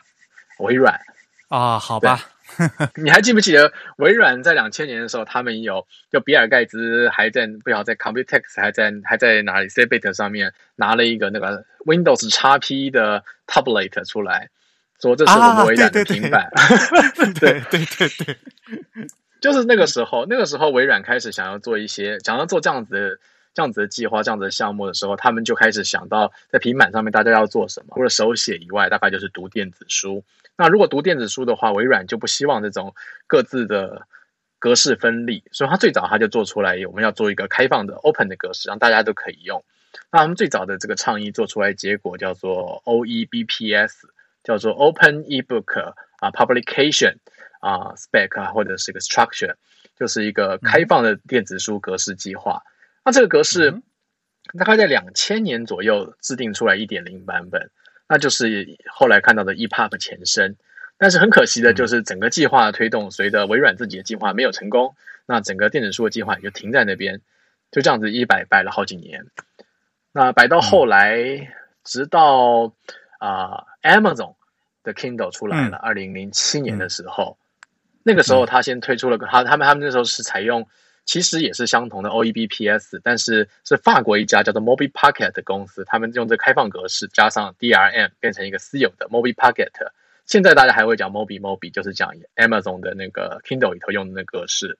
微软啊，好吧。你还记不记得微软在两千年的时候，他们有就比尔盖茨还在不晓得在 Computex 还在还在哪里 c b i t 上面拿了一个那个 Windows XP 的 Tablet 出来，说这是我们微软的平板。对对 对。对，就是那个时候，那个时候微软开始想要做一些想要做这样子的这样子的计划、这样子的项目的时候，他们就开始想到在平板上面大家要做什么，除了手写以外，大概就是读电子书。那如果读电子书的话，微软就不希望这种各自的格式分立，所以它最早它就做出来，我们要做一个开放的 open 的格式，让大家都可以用。那他们最早的这个倡议做出来，结果叫做 OEBPS，叫做 Open eBook 啊 Publication 啊 Spec 啊或者是一个 Structure，就是一个开放的电子书格式计划。那这个格式大概在两千年左右制定出来一点零版本。那就是后来看到的 EPUB 前身。但是很可惜的就是整个计划推动，随着微软自己的计划没有成功，那整个电子书的计划也就停在那边，就这样子一摆摆了好几年。那摆到后来，直到啊 Amazon 的 Kindle 出来了，二零零七年的时候，那个时候他先推出了个他他们他们那时候是采用。其实也是相同的 OEBPS，但是是法国一家叫做 Mobi Pocket 的公司，他们用这开放格式加上 DRM 变成一个私有的 Mobi Pocket。现在大家还会讲 Mobi Mobi，就是讲 Amazon 的那个 Kindle 里头用的那格式。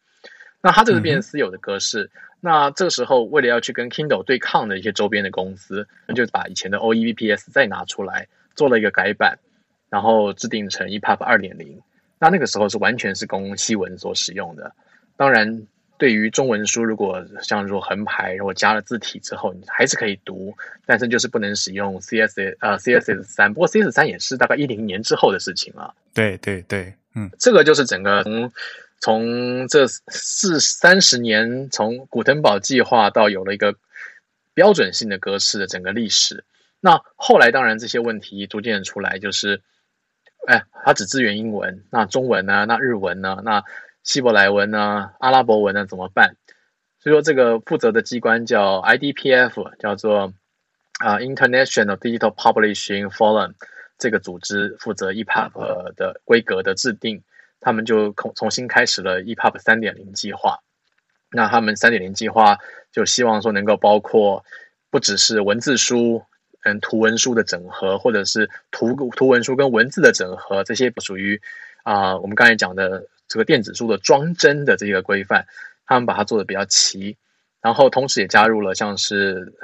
那它这个变成私有的格式。那这个时候为了要去跟 Kindle 对抗的一些周边的公司，那就把以前的 OEBPS 再拿出来做了一个改版，然后制定成 EPUB 二点零。那那个时候是完全是供西文所使用的，当然。对于中文书，如果像说横排，如果加了字体之后，你还是可以读，但是就是不能使用 CSS 呃 CSS 三。不过 CSS 三也是大概一零年之后的事情了。对对对，嗯，这个就是整个从从这四三十年，从古腾堡计划到有了一个标准性的格式的整个历史。那后来当然这些问题逐渐出来，就是哎，它只支援英文，那中文呢？那日文呢？那希伯来文呢？阿拉伯文呢？怎么办？所以说，这个负责的机关叫 IDPF，叫做啊 International Digital Publishing Forum，这个组织负责 EPUB 的规格的制定。他们就重重新开始了 EPUB 三点零计划。那他们三点零计划就希望说能够包括不只是文字书，嗯，图文书的整合，或者是图图文书跟文字的整合，这些不属于啊我们刚才讲的。这个电子书的装帧的这个规范，他们把它做的比较齐，然后同时也加入了像是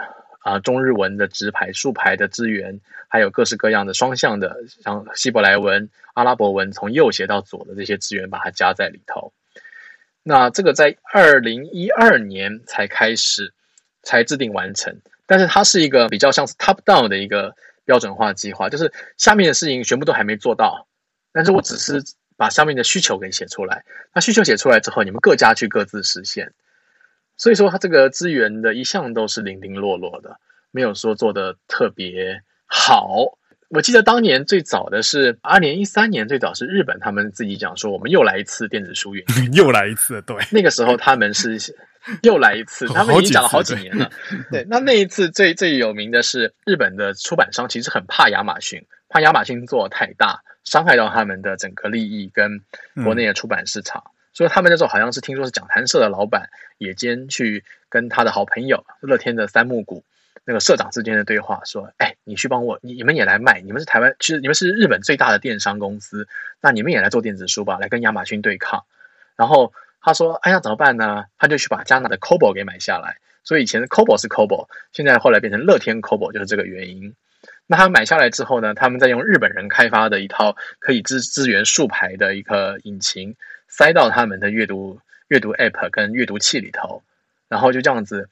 啊中日文的直排竖排的资源，还有各式各样的双向的，像希伯来文、阿拉伯文从右写到左的这些资源，把它加在里头。那这个在二零一二年才开始才制定完成，但是它是一个比较像是 top down 的一个标准化计划，就是下面的事情全部都还没做到，但是我只是。把上面的需求给写出来，那需求写出来之后，你们各家去各自实现。所以说，它这个资源的一向都是零零落落的，没有说做的特别好。我记得当年最早的是二零一三年，最早是日本他们自己讲说，我们又来一次电子书运，又来一次。对，那个时候他们是 又来一次，他们已经讲了好几年了。对，那那一次最最有名的是日本的出版商，其实很怕亚马逊，怕亚马逊做太大。伤害到他们的整个利益跟国内的出版市场，所以他们那时候好像是听说是讲谈社的老板野间去跟他的好朋友乐天的三木谷那个社长之间的对话，说：“哎，你去帮我，你你们也来卖，你们是台湾，其实你们是日本最大的电商公司，那你们也来做电子书吧，来跟亚马逊对抗。”然后他说：“哎呀，怎么办呢？”他就去把加纳的 Kobo 给买下来，所以以前的 Kobo 是 Kobo，现在后来变成乐天 Kobo，就是这个原因。那他买下来之后呢？他们再用日本人开发的一套可以支支援竖排的一个引擎，塞到他们的阅读阅读 App 跟阅读器里头，然后就这样子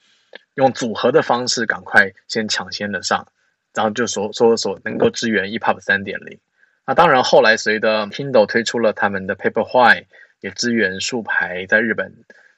用组合的方式，赶快先抢先的上，然后就说说说能够支援 EPUB 三点零。那当然，后来随着 Kindle 推出了他们的 Paperwhite，也支援竖排在日本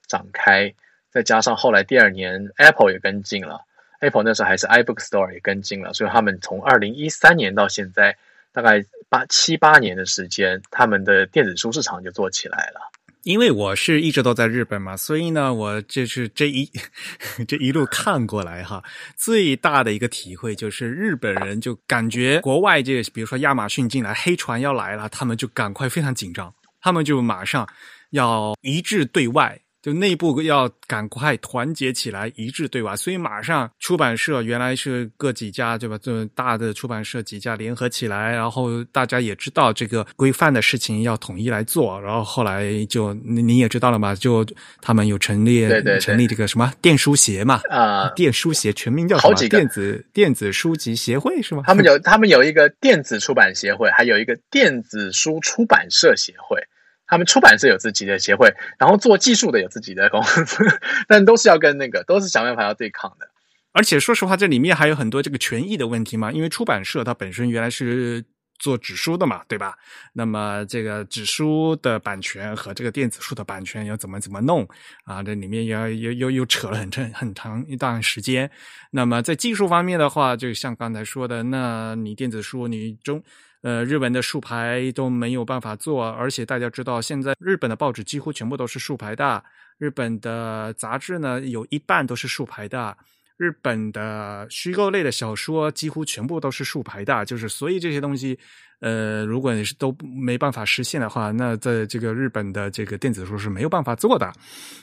展开，再加上后来第二年 Apple 也跟进了。Apple 那时候还是 iBook Store 也跟进了，所以他们从二零一三年到现在，大概八七八年的时间，他们的电子书市场就做起来了。因为我是一直都在日本嘛，所以呢，我就是这一 这一路看过来哈，最大的一个体会就是日本人就感觉国外这比如说亚马逊进来黑船要来了，他们就赶快非常紧张，他们就马上要一致对外。就内部要赶快团结起来，一致对外，所以马上出版社原来是各几家对吧？这大的出版社几家联合起来，然后大家也知道这个规范的事情要统一来做，然后后来就你也知道了嘛，就他们有成立成立这个什么电书协嘛啊，电书协全名叫什么？电子电子书籍协会是吗？他们有他们有一个电子出版协会，还有一个电子书出版社协会。他们出版社有自己的协会，然后做技术的有自己的公司，但都是要跟那个，都是想办法要对抗的。而且说实话，这里面还有很多这个权益的问题嘛，因为出版社它本身原来是做纸书的嘛，对吧？那么这个纸书的版权和这个电子书的版权要怎么怎么弄啊？这里面要又又又扯了很长很长一段时间。那么在技术方面的话，就像刚才说的，那你电子书你中呃日本的竖排都没有办法做，而且大家知道现在日本的报纸几乎全部都是竖排的，日本的杂志呢有一半都是竖排的。日本的虚构类的小说几乎全部都是竖排的，就是所以这些东西，呃，如果你是都没办法实现的话，那在这个日本的这个电子书是没有办法做的。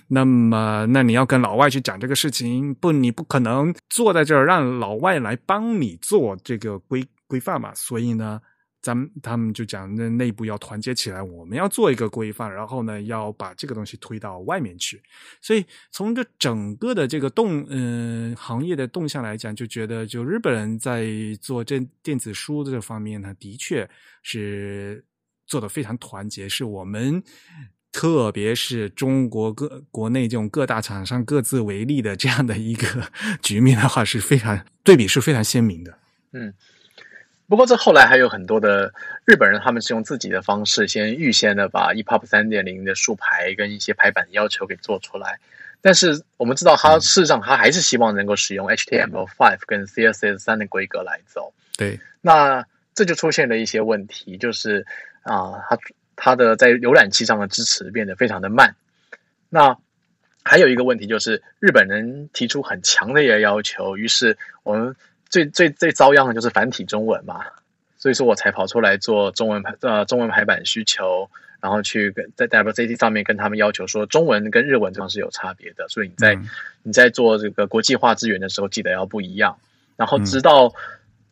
那么，那你要跟老外去讲这个事情，不，你不可能坐在这儿让老外来帮你做这个规规范嘛。所以呢。咱们他们就讲，那内部要团结起来，我们要做一个规范，然后呢，要把这个东西推到外面去。所以从这整个的这个动，嗯，行业的动向来讲，就觉得就日本人在做这电子书这方面呢，的确是做的非常团结。是我们特别是中国各国内这种各大厂商各自为例的这样的一个局面的话，是非常对比是非常鲜明的。嗯。不过，这后来还有很多的日本人，他们是用自己的方式，先预先的把 EPUB 三点零的竖排跟一些排版要求给做出来。但是我们知道，他事实上他还是希望能够使用 HTML5 跟 CSS 三的规格来走。对，那这就出现了一些问题，就是啊，它它的在浏览器上的支持变得非常的慢。那还有一个问题就是，日本人提出很强的一个要求，于是我们。最最最遭殃的就是繁体中文嘛，所以说我才跑出来做中文排呃中文排版需求，然后去跟在 WCT 上面跟他们要求说中文跟日文这样是有差别的，所以你在你在做这个国际化资源的时候记得要不一样。然后直到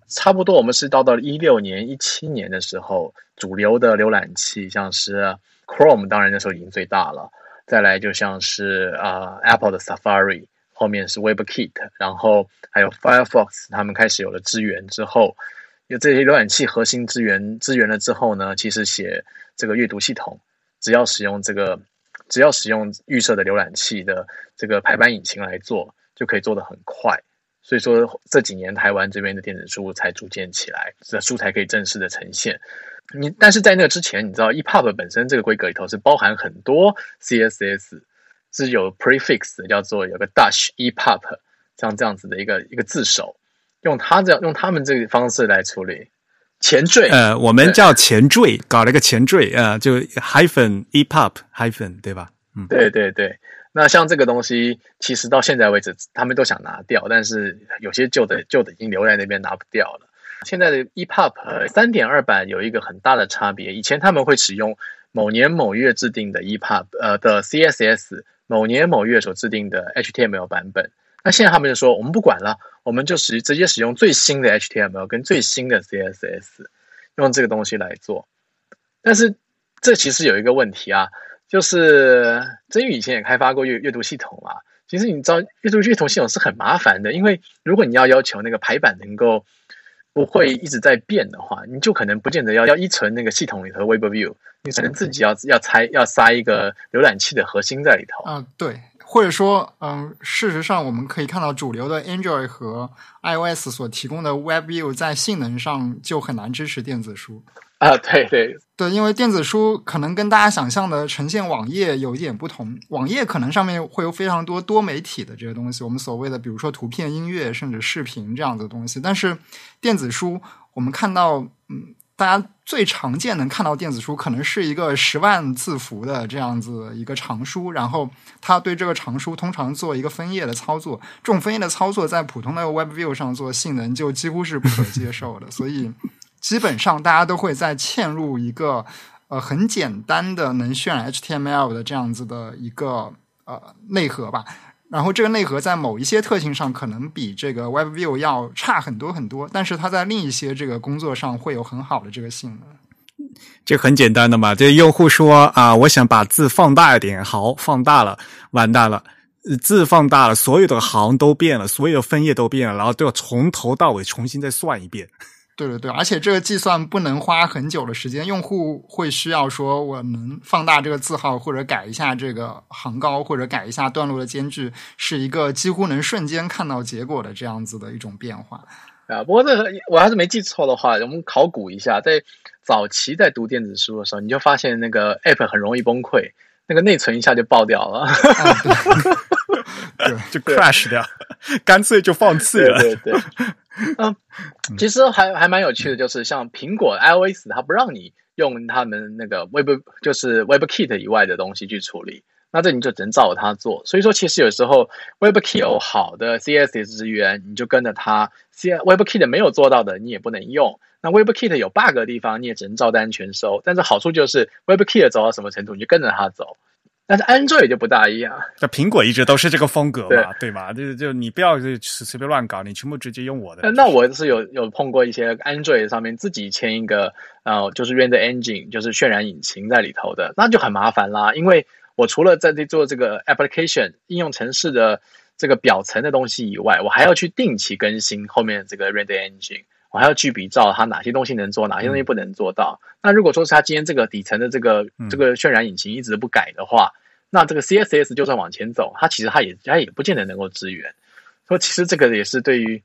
差不多我们是到到一六年一七年的时候，主流的浏览器像是 Chrome，当然那时候已经最大了，再来就像是啊 Apple 的 Safari。后面是 WebKit，然后还有 Firefox，他们开始有了资源之后，有这些浏览器核心资源资源了之后呢，其实写这个阅读系统，只要使用这个，只要使用预设的浏览器的这个排版引擎来做，就可以做得很快。所以说这几年台湾这边的电子书才逐渐起来，这书才可以正式的呈现。你但是在那之前，你知道 EPUB 本身这个规格里头是包含很多 CSS。是有 prefix 叫做有个 dash epub 像这样子的一个一个字首，用它这样用他们这个方式来处理前缀。呃，我们叫前缀，搞了一个前缀啊，就 hyphen epub hyphen 对吧？嗯，对对对。那像这个东西，其实到现在为止，他们都想拿掉，但是有些旧的旧的已经留在那边拿不掉了。现在的 epub 三点二版有一个很大的差别，以前他们会使用某年某月制定的 epub 呃的 CSS。某年某月所制定的 HTML 版本，那现在他们就说我们不管了，我们就使直接使用最新的 HTML 跟最新的 CSS，用这个东西来做。但是这其实有一个问题啊，就是真宇以前也开发过阅阅读系统啊。其实你知道阅读系统系统是很麻烦的，因为如果你要要求那个排版能够不会一直在变的话，你就可能不见得要要依存那个系统里头 Web View，你可能自己要要拆要塞一个浏览器的核心在里头。啊，对，或者说，嗯，事实上我们可以看到，主流的 Android 和 iOS 所提供的 Web View 在性能上就很难支持电子书。啊，对对对，因为电子书可能跟大家想象的呈现网页有一点不同，网页可能上面会有非常多多媒体的这些东西，我们所谓的比如说图片、音乐甚至视频这样子的东西。但是电子书，我们看到，嗯，大家最常见能看到电子书，可能是一个十万字符的这样子一个长书，然后它对这个长书通常做一个分页的操作，这种分页的操作在普通的 Web View 上做，性能就几乎是不可接受的，所以。基本上大家都会在嵌入一个呃很简单的能渲染 HTML 的这样子的一个呃内核吧，然后这个内核在某一些特性上可能比这个 Web View 要差很多很多，但是它在另一些这个工作上会有很好的这个性能。这很简单的嘛，这用户说啊，我想把字放大一点，好，放大了，完蛋了，字放大了，所有的行都变了，所有的分页都变了，然后都要从头到尾重新再算一遍。对对对，而且这个计算不能花很久的时间，用户会需要说我能放大这个字号，或者改一下这个行高，或者改一下段落的间距，是一个几乎能瞬间看到结果的这样子的一种变化。啊，不过这我还是没记错的话，我们考古一下，在早期在读电子书的时候，你就发现那个 App 很容易崩溃，那个内存一下就爆掉了，对，就 crash 掉，干脆就放弃了。对对对，嗯，其实还还蛮有趣的，就是像苹果 iOS，它不让你用他们那个 Web 就是 WebKit 以外的东西去处理，那这你就只能照着它做。所以说，其实有时候 WebKit 有好的 CSS 资源，你就跟着它；C WebKit 没有做到的，你也不能用。那 WebKit 有 bug 的地方，你也只能照单全收。但是好处就是 WebKit 走到什么程度，你就跟着它走。但是 Android 就不大一样，那苹果一直都是这个风格嘛，对吧？就就你不要就随便乱搞，你全部直接用我的呃。那我是有有碰过一些 Android 上面自己签一个呃，就是 Render Engine，就是渲染引擎在里头的，那就很麻烦啦。因为我除了在这做这个 application 应用程式的这个表层的东西以外，我还要去定期更新后面这个 Render Engine，我还要去比照它哪些东西能做，哪些东西不能做到。那如果说是它今天这个底层的这个这个渲染引擎一直不改的话，那这个 CSS 就算往前走，它其实它也它也不见得能够支援。所以其实这个也是对于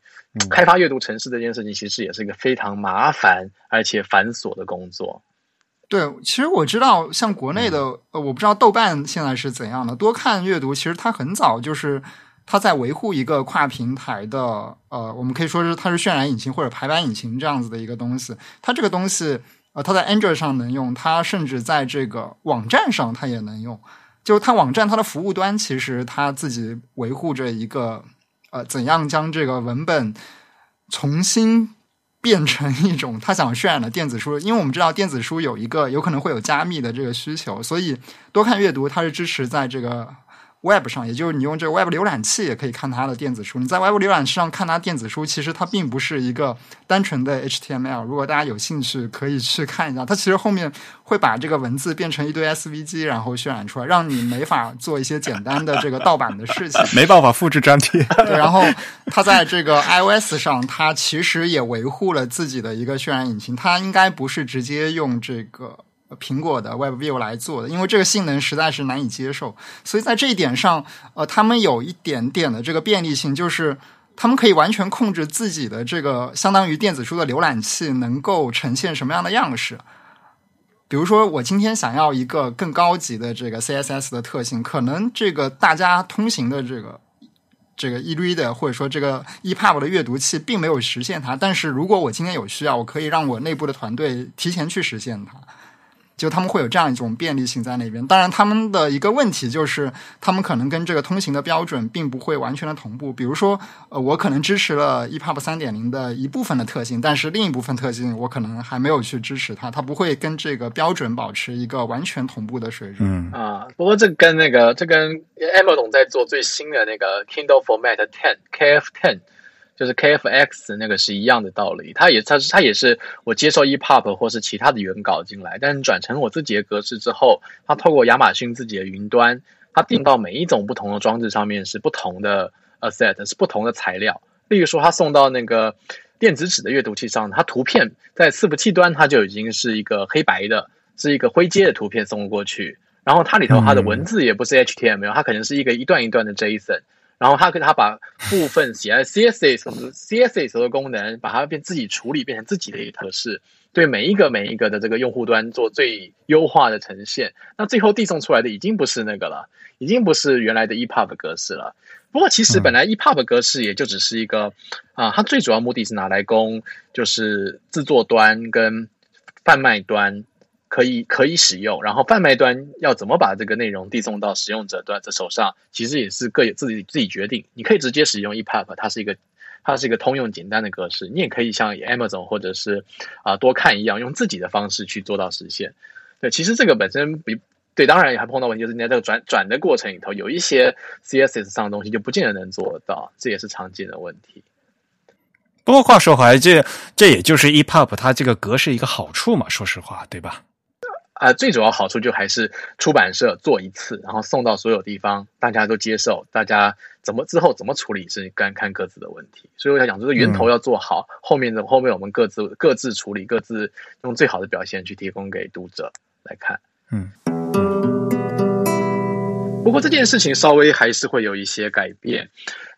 开发阅读城市这件事情，其实也是一个非常麻烦而且繁琐的工作。对，其实我知道，像国内的，呃，我不知道豆瓣现在是怎样的。多看阅读，其实它很早就是它在维护一个跨平台的，呃，我们可以说是它是渲染引擎或者排版引擎这样子的一个东西。它这个东西，呃，它在 Android 上能用，它甚至在这个网站上它也能用。就是它网站它的服务端，其实它自己维护着一个，呃，怎样将这个文本重新。变成一种他想渲染的电子书，因为我们知道电子书有一个有可能会有加密的这个需求，所以多看阅读它是支持在这个 Web 上，也就是你用这个 Web 浏览器也可以看它的电子书。你在 Web 浏览器上看它电子书，其实它并不是一个单纯的 HTML。如果大家有兴趣，可以去看一下，它其实后面会把这个文字变成一堆 SVG，然后渲染出来，让你没法做一些简单的这个盗版的事情，没办法复制粘贴。对，然后它在这个 iOS 上，它其实也维护了自己的一个渲染引擎，它应该不是直接用这个。苹果的 WebView 来做的，因为这个性能实在是难以接受，所以在这一点上，呃，他们有一点点的这个便利性，就是他们可以完全控制自己的这个相当于电子书的浏览器能够呈现什么样的样式。比如说，我今天想要一个更高级的这个 CSS 的特性，可能这个大家通行的这个这个 eReader 或者说这个 EPUB 的阅读器并没有实现它，但是如果我今天有需要，我可以让我内部的团队提前去实现它。就他们会有这样一种便利性在那边，当然他们的一个问题就是，他们可能跟这个通行的标准并不会完全的同步。比如说，呃，我可能支持了 EPUB 三点零的一部分的特性，但是另一部分特性我可能还没有去支持它，它不会跟这个标准保持一个完全同步的水准。嗯啊，不过这跟那个这跟 Amazon 在做最新的那个 Kindle Format Ten KF Ten。就是 KFX 那个是一样的道理，它也它是它也是我接受 EPUB 或是其他的原稿进来，但是转成我自己的格式之后，它透过亚马逊自己的云端，它定到每一种不同的装置上面是不同的 asset，是不同的材料。例如说，它送到那个电子纸的阅读器上，它图片在伺服器端它就已经是一个黑白的，是一个灰阶的图片送过去，然后它里头它的文字也不是 HTML，它可能是一个一段一段的 JSON。然后他可以他把部分写在 CSS 或者 CSS 的功能，把它变自己处理，变成自己的一个格式，对每一个每一个的这个用户端做最优化的呈现。那最后递送出来的已经不是那个了，已经不是原来的 EPUB 格式了。不过其实本来 EPUB 格式也就只是一个啊，它最主要目的是拿来供就是制作端跟贩卖端。可以可以使用，然后贩卖端要怎么把这个内容递送到使用者端的手上，其实也是各有自己自己决定。你可以直接使用 EPUB，它是一个它是一个通用简单的格式。你也可以像 Amazon 或者是啊多看一样，用自己的方式去做到实现。对，其实这个本身比对，当然也还碰到问题，就是你在这个转转的过程里头，有一些 CSS 上的东西就不见得能做到，这也是常见的问题。不过话说回来，这这也就是 EPUB 它这个格式一个好处嘛，说实话，对吧？呃，最主要好处就还是出版社做一次，然后送到所有地方，大家都接受，大家怎么之后怎么处理是干看各自的问题。所以我想讲，这个源头要做好，后面的后面我们各自各自处理，各自用最好的表现去提供给读者来看。嗯。不过这件事情稍微还是会有一些改变，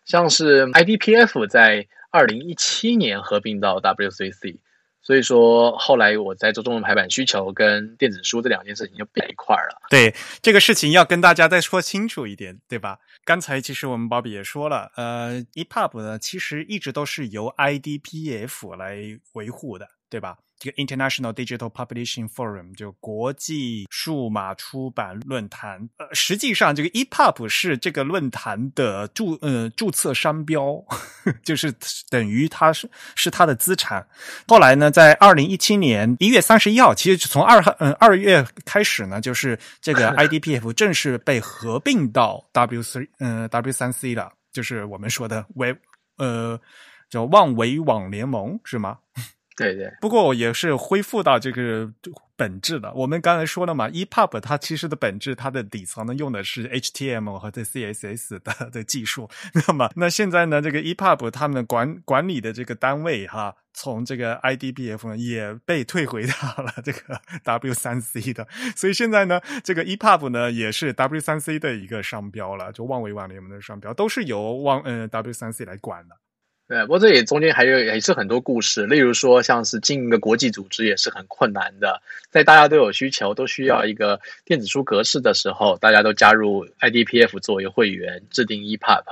像是 IDPF 在二零一七年合并到 WCC。所以说，后来我在做中文排版需求跟电子书这两件事情就变一块儿了。对这个事情要跟大家再说清楚一点，对吧？刚才其实我们鲍比也说了，呃，EPUB 呢其实一直都是由 IDPF 来维护的，对吧？这个 International Digital Publishing Forum 就国际数码出版论坛，呃，实际上这个 EPUB 是这个论坛的注呃注册商标，就是等于它是是它的资产。后来呢，在二零一七年一月三十一号，其实从二号嗯二月开始呢，就是这个 IDPF 正式被合并到 W 三嗯 W 三 C 了，就是我们说的维呃叫万维网联盟是吗？对对，不过也是恢复到这个本质的。我们刚才说了嘛，EPUB 它其实的本质，它的底层呢用的是 HTML 和这 CSS 的的技术。那么，那现在呢，这个 EPUB 他们管管理的这个单位哈，从这个 IDBF 呢也被退回到了这个 W 三 C 的。所以现在呢，这个 EPUB 呢也是 W 三 C 的一个商标了，就万维网联盟的商标都是由万嗯 W 三 C 来管的。对，不过这也中间还有也是很多故事，例如说像是经营一个国际组织也是很困难的，在大家都有需求，都需要一个电子书格式的时候，大家都加入 IDPF 作为会员，制定 EPUB，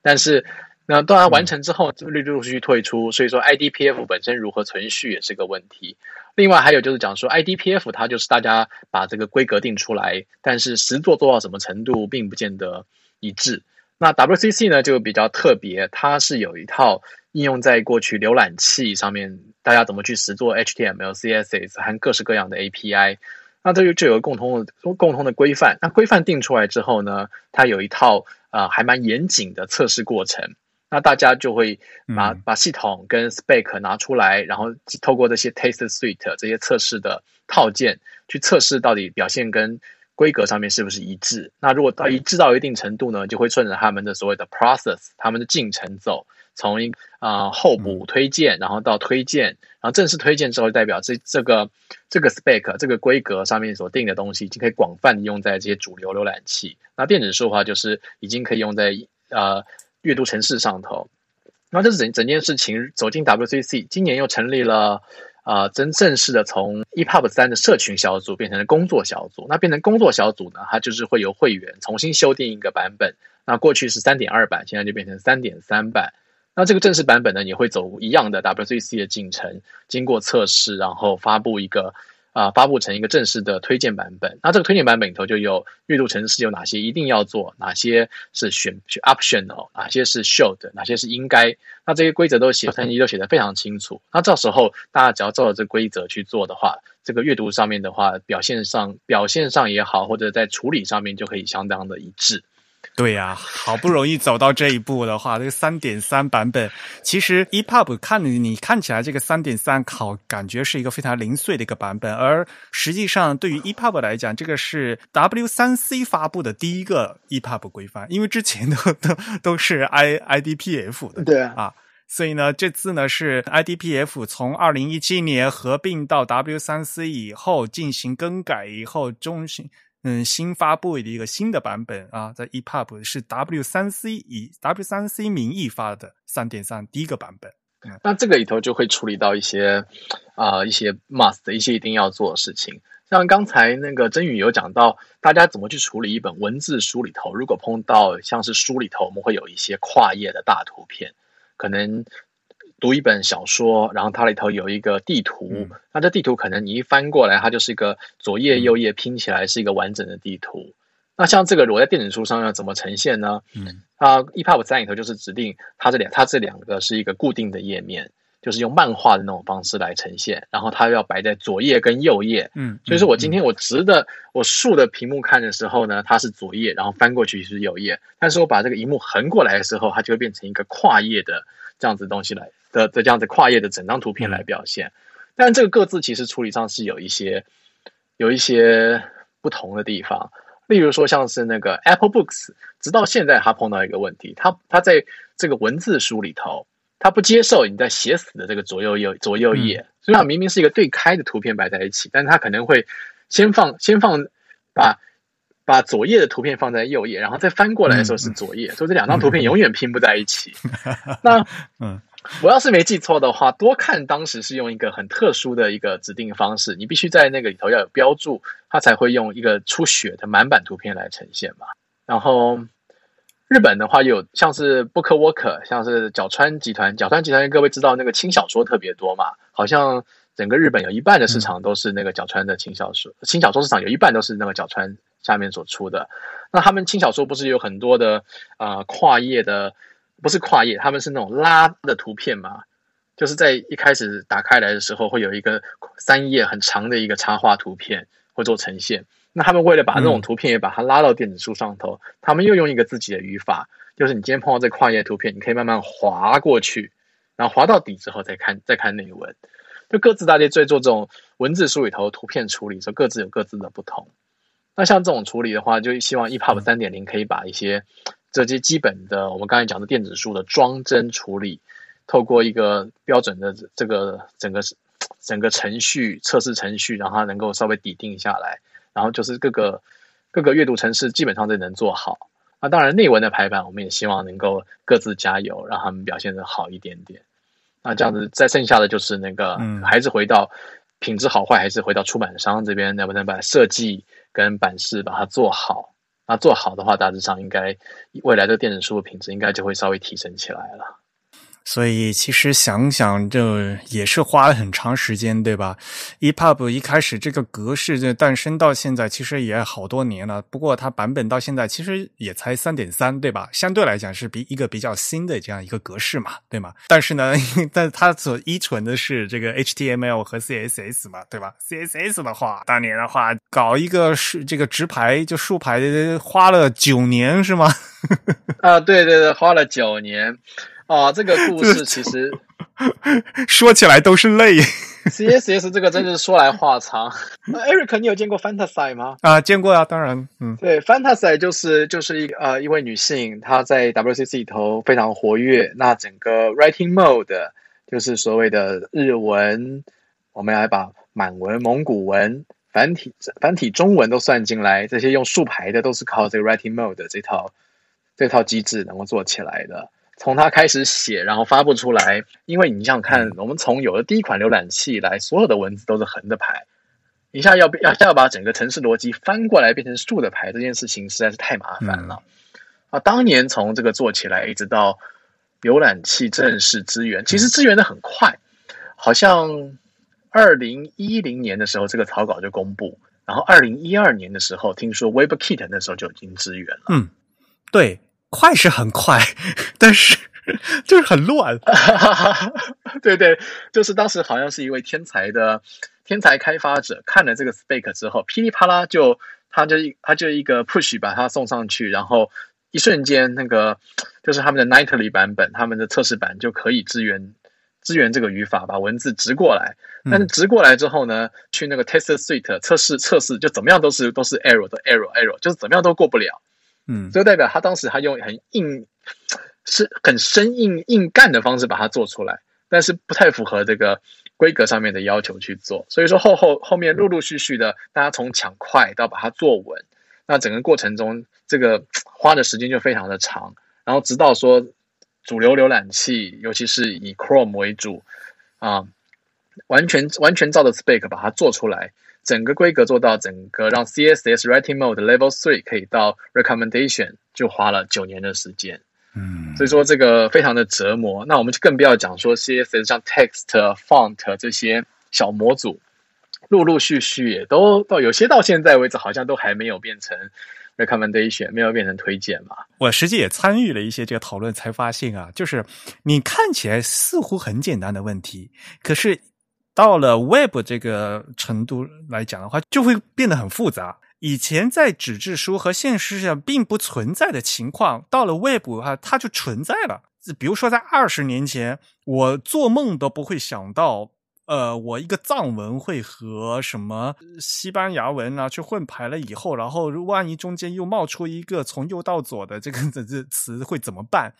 但是那当然完成之后，陆陆续续退出，所以说 IDPF 本身如何存续也是个问题。另外还有就是讲说 IDPF 它就是大家把这个规格定出来，但是实作做到什么程度，并不见得一致。那 WCC 呢就比较特别，它是有一套应用在过去浏览器上面，大家怎么去实做 HTML、CSS 和各式各样的 API。那这就就有共同的共同的规范。那规范定出来之后呢，它有一套啊还蛮严谨的测试过程。那大家就会把把系统跟 spec 拿出来，然后透过这些 test suite 这些测试的套件去测试到底表现跟。规格上面是不是一致？那如果到一致到一定程度呢，就会顺着他们的所谓的 process，他们的进程走，从一啊候补推荐，然后到推荐，然后正式推荐之后，代表这这个这个 spec 这个规格上面所定的东西，已经可以广泛用在这些主流浏览器。那电子书的话，就是已经可以用在呃阅读城市上头。那这是整整件事情走进 WCC，今年又成立了。啊，真正式的从 EPUB 三的社群小组变成了工作小组。那变成工作小组呢，它就是会由会员重新修订一个版本。那过去是三点二版，现在就变成三点三版。那这个正式版本呢，也会走一样的 WCC 的进程，经过测试，然后发布一个。啊，发布成一个正式的推荐版本。那这个推荐版本里头就有阅读程式有哪些一定要做，哪些是选选 optional，哪些是 should，哪些是应该。那这些规则都写成一都写得非常清楚。那到时候大家只要照着这规则去做的话，这个阅读上面的话，表现上表现上也好，或者在处理上面就可以相当的一致。对呀，好不容易走到这一步的话，这个三点三版本，其实 EPUB 看你看起来这个三点三好，感觉是一个非常零碎的一个版本，而实际上对于 EPUB 来讲，这个是 W 三 C 发布的第一个 EPUB 规范，因为之前都都都是 I IDPF 的，对啊，所以呢，这次呢是 IDPF 从二零一七年合并到 W 三 C 以后进行更改以后，中心。嗯，新发布的一个新的版本啊，在 EPUB 是 W 三 C 以 W 三 C 名义发的三点三第一个版本。那这个里头就会处理到一些啊一些 must 一些一定要做的事情，像刚才那个真宇有讲到，大家怎么去处理一本文字书里头，如果碰到像是书里头，我们会有一些跨页的大图片，可能。读一本小说，然后它里头有一个地图，那这地图可能你一翻过来，它就是一个左页右页拼起来是一个完整的地图。那像这个，我在电子书上要怎么呈现呢？嗯，啊 EPUB 三里头就是指定它这两，它这两个是一个固定的页面，就是用漫画的那种方式来呈现，然后它要摆在左页跟右页。嗯，所以说我今天我直的我竖的屏幕看的时候呢，它是左页，然后翻过去是右页。但是我把这个荧幕横过来的时候，它就会变成一个跨页的这样子东西来。的的这样子跨页的整张图片来表现，但这个各自其实处理上是有一些有一些不同的地方。例如说，像是那个 Apple Books，直到现在它碰到一个问题，它它在这个文字书里头，它不接受你在写死的这个左右右左右页，所以它明明是一个对开的图片摆在一起，但它可能会先放先放把把左页的图片放在右页，然后再翻过来的时候是左页，所以这两张图片永远拼不在一起。那嗯。我要是没记错的话，多看当时是用一个很特殊的一个指定方式，你必须在那个里头要有标注，它才会用一个出血的满版图片来呈现嘛。然后日本的话有像是 Bookwalker，像是角川集团，角川集团各位知道那个轻小说特别多嘛？好像整个日本有一半的市场都是那个角川的轻小说，轻小说市场有一半都是那个角川下面所出的。那他们轻小说不是有很多的啊跨页的？不是跨页，他们是那种拉的图片嘛，就是在一开始打开来的时候，会有一个三页很长的一个插画图片会做呈现。那他们为了把这种图片也把它拉到电子书上头，他们又用一个自己的语法，就是你今天碰到这跨页图片，你可以慢慢滑过去，然后滑到底之后再看再看内文。就各自大家在做这种文字书里头图片处理，说，各自有各自的不同。那像这种处理的话，就希望 EPUB 三点零可以把一些。这些基本的，我们刚才讲的电子书的装帧处理，透过一个标准的这个整个整个程序测试程序，让它能够稍微抵定下来，然后就是各个各个阅读城市基本上都能做好。那当然内文的排版，我们也希望能够各自加油，让他们表现的好一点点。那这样子，再剩下的就是那个，还是回到品质好坏，还是回到出版商这边能不能把设计跟版式把它做好。那做好的话，大致上应该未来的电子书的品质应该就会稍微提升起来了。所以其实想想，这也是花了很长时间，对吧？EPUB 一开始这个格式就诞生到现在，其实也好多年了。不过它版本到现在其实也才三点三，对吧？相对来讲是比一个比较新的这样一个格式嘛，对吗？但是呢，但它所依存的是这个 HTML 和 CSS 嘛，对吧？CSS 的话，当年的话搞一个是这个直排就竖排花了九年，是吗？啊，对对对，花了九年。啊，这个故事其实 说起来都是泪。CSS 这个真是说来话长。Eric，你有见过 Fantasy 吗？啊，见过啊，当然，嗯，对，Fantasy 就是就是一个呃一位女性，她在 WCC 里头非常活跃。那整个 Writing Mode 就是所谓的日文，我们来把满文、蒙古文、繁体繁体中文都算进来，这些用竖排的都是靠这个 Writing Mode 这套这套机制能够做起来的。从它开始写，然后发布出来，因为你想想看，我们从有了第一款浏览器来，所有的文字都是横的排，一下要要要把整个城市逻辑翻过来变成竖的排，这件事情实在是太麻烦了。啊，当年从这个做起来，一直到浏览器正式支援，其实支援的很快，好像二零一零年的时候这个草稿就公布，然后二零一二年的时候听说 WebKit 那时候就已经支援了。嗯，对。快是很快，但是 就是很乱。对对，就是当时好像是一位天才的天才开发者看了这个 spec 之后，噼里啪啦就他就一他就一个 push 把它送上去，然后一瞬间那个就是他们的 nightly 版本，他们的测试版就可以支援支援这个语法，把文字直过来。但是直过来之后呢，去那个 test suite 测试测试，就怎么样都是都是 error 的 error error，就是怎么样都过不了。嗯，就代表他当时他用很硬、是很生硬硬干的方式把它做出来，但是不太符合这个规格上面的要求去做。所以说后后后面陆陆续续的，大家从抢快到把它做稳，那整个过程中这个花的时间就非常的长。然后直到说主流浏览器，尤其是以 Chrome 为主啊，完全完全照着 spec 把它做出来。整个规格做到整个让 CSS Writing Mode Level Three 可以到 Recommendation 就花了九年的时间，嗯，所以说这个非常的折磨。那我们就更不要讲说 CSS 像 Text Font 这些小模组，陆陆续续也都到有些到现在为止好像都还没有变成 Recommendation，没有变成推荐嘛。我实际也参与了一些这个讨论，才发现啊，就是你看起来似乎很简单的问题，可是。到了 Web 这个程度来讲的话，就会变得很复杂。以前在纸质书和现实上并不存在的情况，到了 Web 哈，它就存在了。比如说，在二十年前，我做梦都不会想到呃，我一个藏文会和什么西班牙文啊去混排了以后，然后万一中间又冒出一个从右到左的这个 这词会怎么办？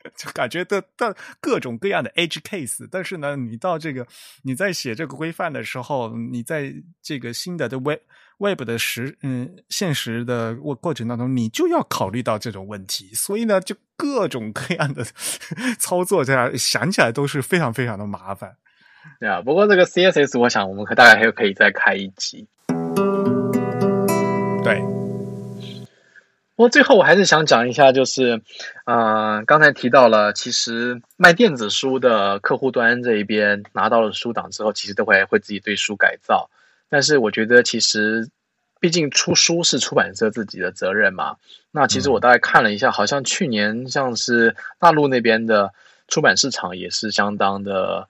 就感觉的的各种各样的 edge case。但是呢，你到这个你在写这个规范的时候，你在这个新的的 web web 的实嗯现实的过过程当中，你就要考虑到这种问题。所以呢，就各种各样的 操作，这样想起来都是非常非常的麻烦。对啊，不过这个 CSS，我想我们可大概还可以再开一集。对。不过最后我还是想讲一下，就是，呃，刚才提到了，其实卖电子书的客户端这一边拿到了书档之后，其实都会会自己对书改造。但是我觉得，其实毕竟出书是出版社自己的责任嘛。那其实我大概看了一下，好像去年像是大陆那边的出版市场也是相当的。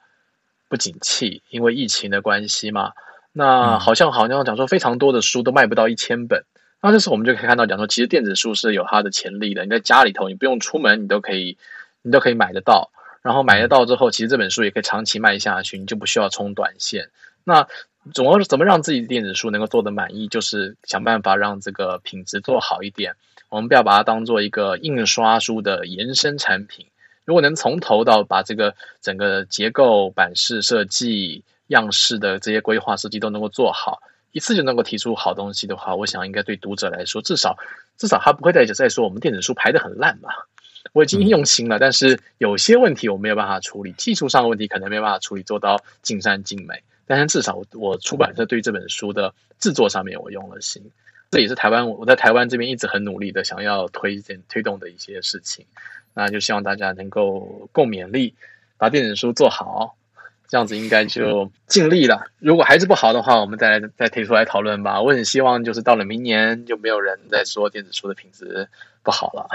不景气，因为疫情的关系嘛，那好像好像讲说非常多的书都卖不到一千本，那这时候我们就可以看到讲说，其实电子书是有它的潜力的。你在家里头，你不用出门，你都可以，你都可以买得到。然后买得到之后，其实这本书也可以长期卖下去，你就不需要冲短线。那总要怎么让自己的电子书能够做得满意，就是想办法让这个品质做好一点。我们不要把它当做一个印刷书的延伸产品。如果能从头到把这个整个结构、版式设计、样式的这些规划设计都能够做好，一次就能够提出好东西的话，我想应该对读者来说，至少至少他不会再再说我们电子书排的很烂吧。我已经用心了，但是有些问题我没有办法处理，技术上的问题可能没有办法处理做到尽善尽美。但是至少我出版社对这本书的制作上面我用了心，这也是台湾我在台湾这边一直很努力的想要推荐推动的一些事情。那就希望大家能够共勉力，把电子书做好，这样子应该就尽力了。如果还是不好的话，我们再来再提出来讨论吧。我很希望就是到了明年就没有人在说电子书的品质不好了。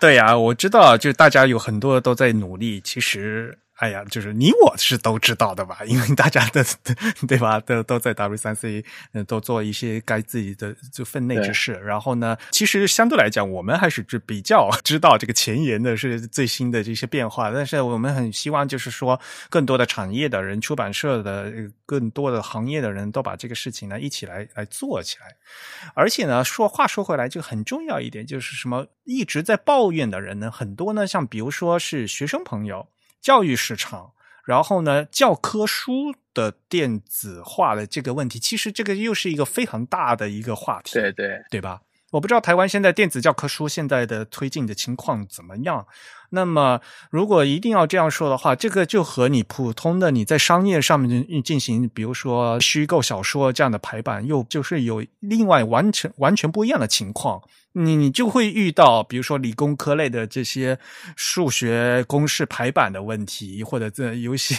对呀，我知道，就大家有很多都在努力，其实。哎呀，就是你我是都知道的吧？因为大家的对吧，都都在 W 三 C，嗯，都做一些该自己的就分内之事。然后呢，其实相对来讲，我们还是比较 知道这个前沿的是最新的这些变化。但是我们很希望，就是说，更多的产业的人、出版社的更多的行业的人都把这个事情呢一起来来做起来。而且呢，说话说回来，就很重要一点，就是什么一直在抱怨的人呢，很多呢，像比如说是学生朋友。教育市场，然后呢，教科书的电子化的这个问题，其实这个又是一个非常大的一个话题，对对对吧？我不知道台湾现在电子教科书现在的推进的情况怎么样。那么，如果一定要这样说的话，这个就和你普通的你在商业上面进行，比如说虚构小说这样的排版，又就是有另外完全完全不一样的情况。你你就会遇到，比如说理工科类的这些数学公式排版的问题，或者这游戏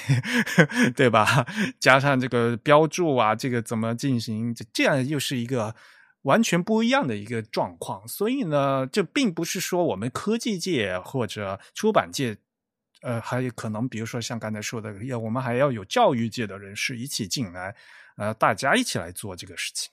对吧？加上这个标注啊，这个怎么进行？这样又是一个。完全不一样的一个状况，所以呢，这并不是说我们科技界或者出版界，呃，还有可能，比如说像刚才说的，要我们还要有教育界的人士一起进来，呃，大家一起来做这个事情。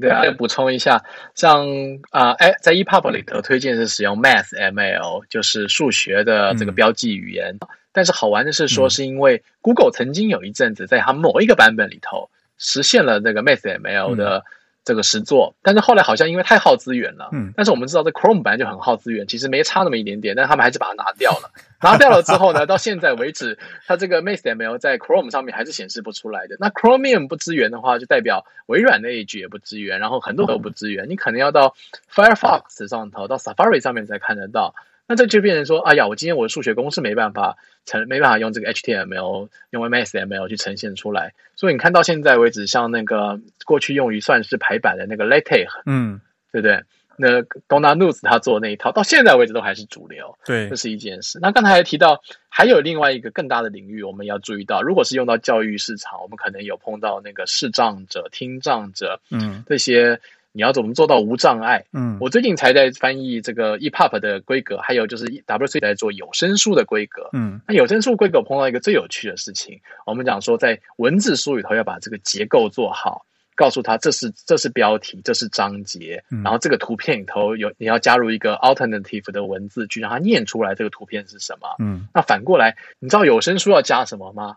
对啊，补充一下，像啊，哎，在 ePub 里头推荐是使用 MathML，就是数学的这个标记语言。但是好玩的是说，是因为 Google 曾经有一阵子在它某一个版本里头实现了这个 MathML 的。这个实作，但是后来好像因为太耗资源了，嗯，但是我们知道这 Chrome 本来就很耗资源，其实没差那么一点点，但是他们还是把它拿掉了。拿掉了之后呢，到现在为止，它这个 MateML 在 Chrome 上面还是显示不出来的。那 Chromium 不支援的话，就代表微软的 Edge 也不支援，然后很多都不支援，你可能要到 Firefox 上头，到 Safari 上面才看得到。那这就变成说，哎呀，我今天我的数学公式没办法呈，没办法用这个 HTML 用 MSML 去呈现出来。所以你看到现在为止，像那个过去用于算式排版的那个 LaTeX，嗯，对不对？那 Donna News 他做的那一套，到现在为止都还是主流。对，这是一件事。那刚才还提到，还有另外一个更大的领域，我们要注意到，如果是用到教育市场，我们可能有碰到那个视障者、听障者，嗯，这些。你要怎么做到无障碍？嗯，我最近才在翻译这个 EPUB 的规格，还有就是 WC 在做有声书的规格。嗯，那有声书规格碰到一个最有趣的事情，我们讲说在文字书里头要把这个结构做好，告诉他这是这是标题，这是章节，然后这个图片里头有你要加入一个 alternative 的文字去让他念出来这个图片是什么。嗯，那反过来，你知道有声书要加什么吗？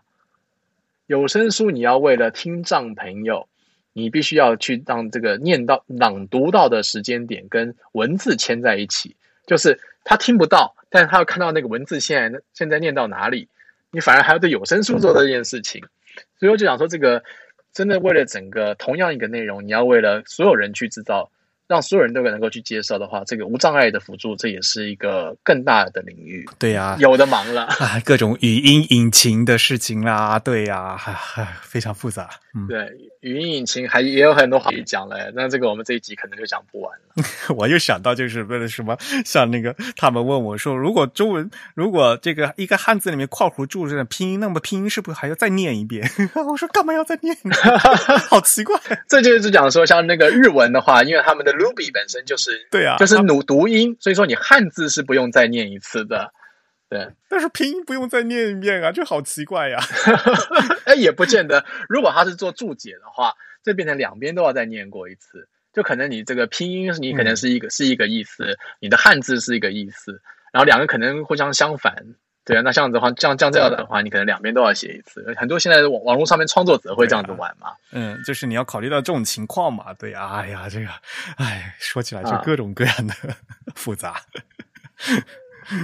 有声书你要为了听障朋友，你必须要去让这个念到朗读到的时间点跟文字牵在一起，就是他听不到，但是他要看到那个文字现在现在念到哪里，你反而还要对有声书做这件事情。所以我就想说，这个真的为了整个同样一个内容，你要为了所有人去制造。让所有人都能够去接受的话，这个无障碍的辅助，这也是一个更大的领域。对呀，有的忙了啊，各种语音引擎的事情啦，对呀，非常复杂。嗯，对，语音引擎还也有很多话语讲嘞。那这个我们这一集可能就讲不完了。我又想到，就是为了什么？像那个他们问我说，如果中文，如果这个一个汉字里面括弧注着拼音，那么拼音是不是还要再念一遍？我说干嘛要再念？好奇怪。这就是讲说，像那个日文的话，因为他们的 Ruby 本身就是对啊，就是读读音，所以说你汉字是不用再念一次的。对，但是拼音不用再念一遍啊，就好奇怪呀。哎，也不见得。如果他是做注解的话，这变成两边都要再念过一次，就可能你这个拼音你可能是一个是一个意思，你的汉字是一个意思，然后两个可能互相相反。对啊，那这样子的话，这样这样这样的话，你可能两边都要写一次。很多现在网网络上面创作者会这样子玩嘛。嗯，就是你要考虑到这种情况嘛。对啊，哎呀，这个，哎，说起来就各种各样的 复杂。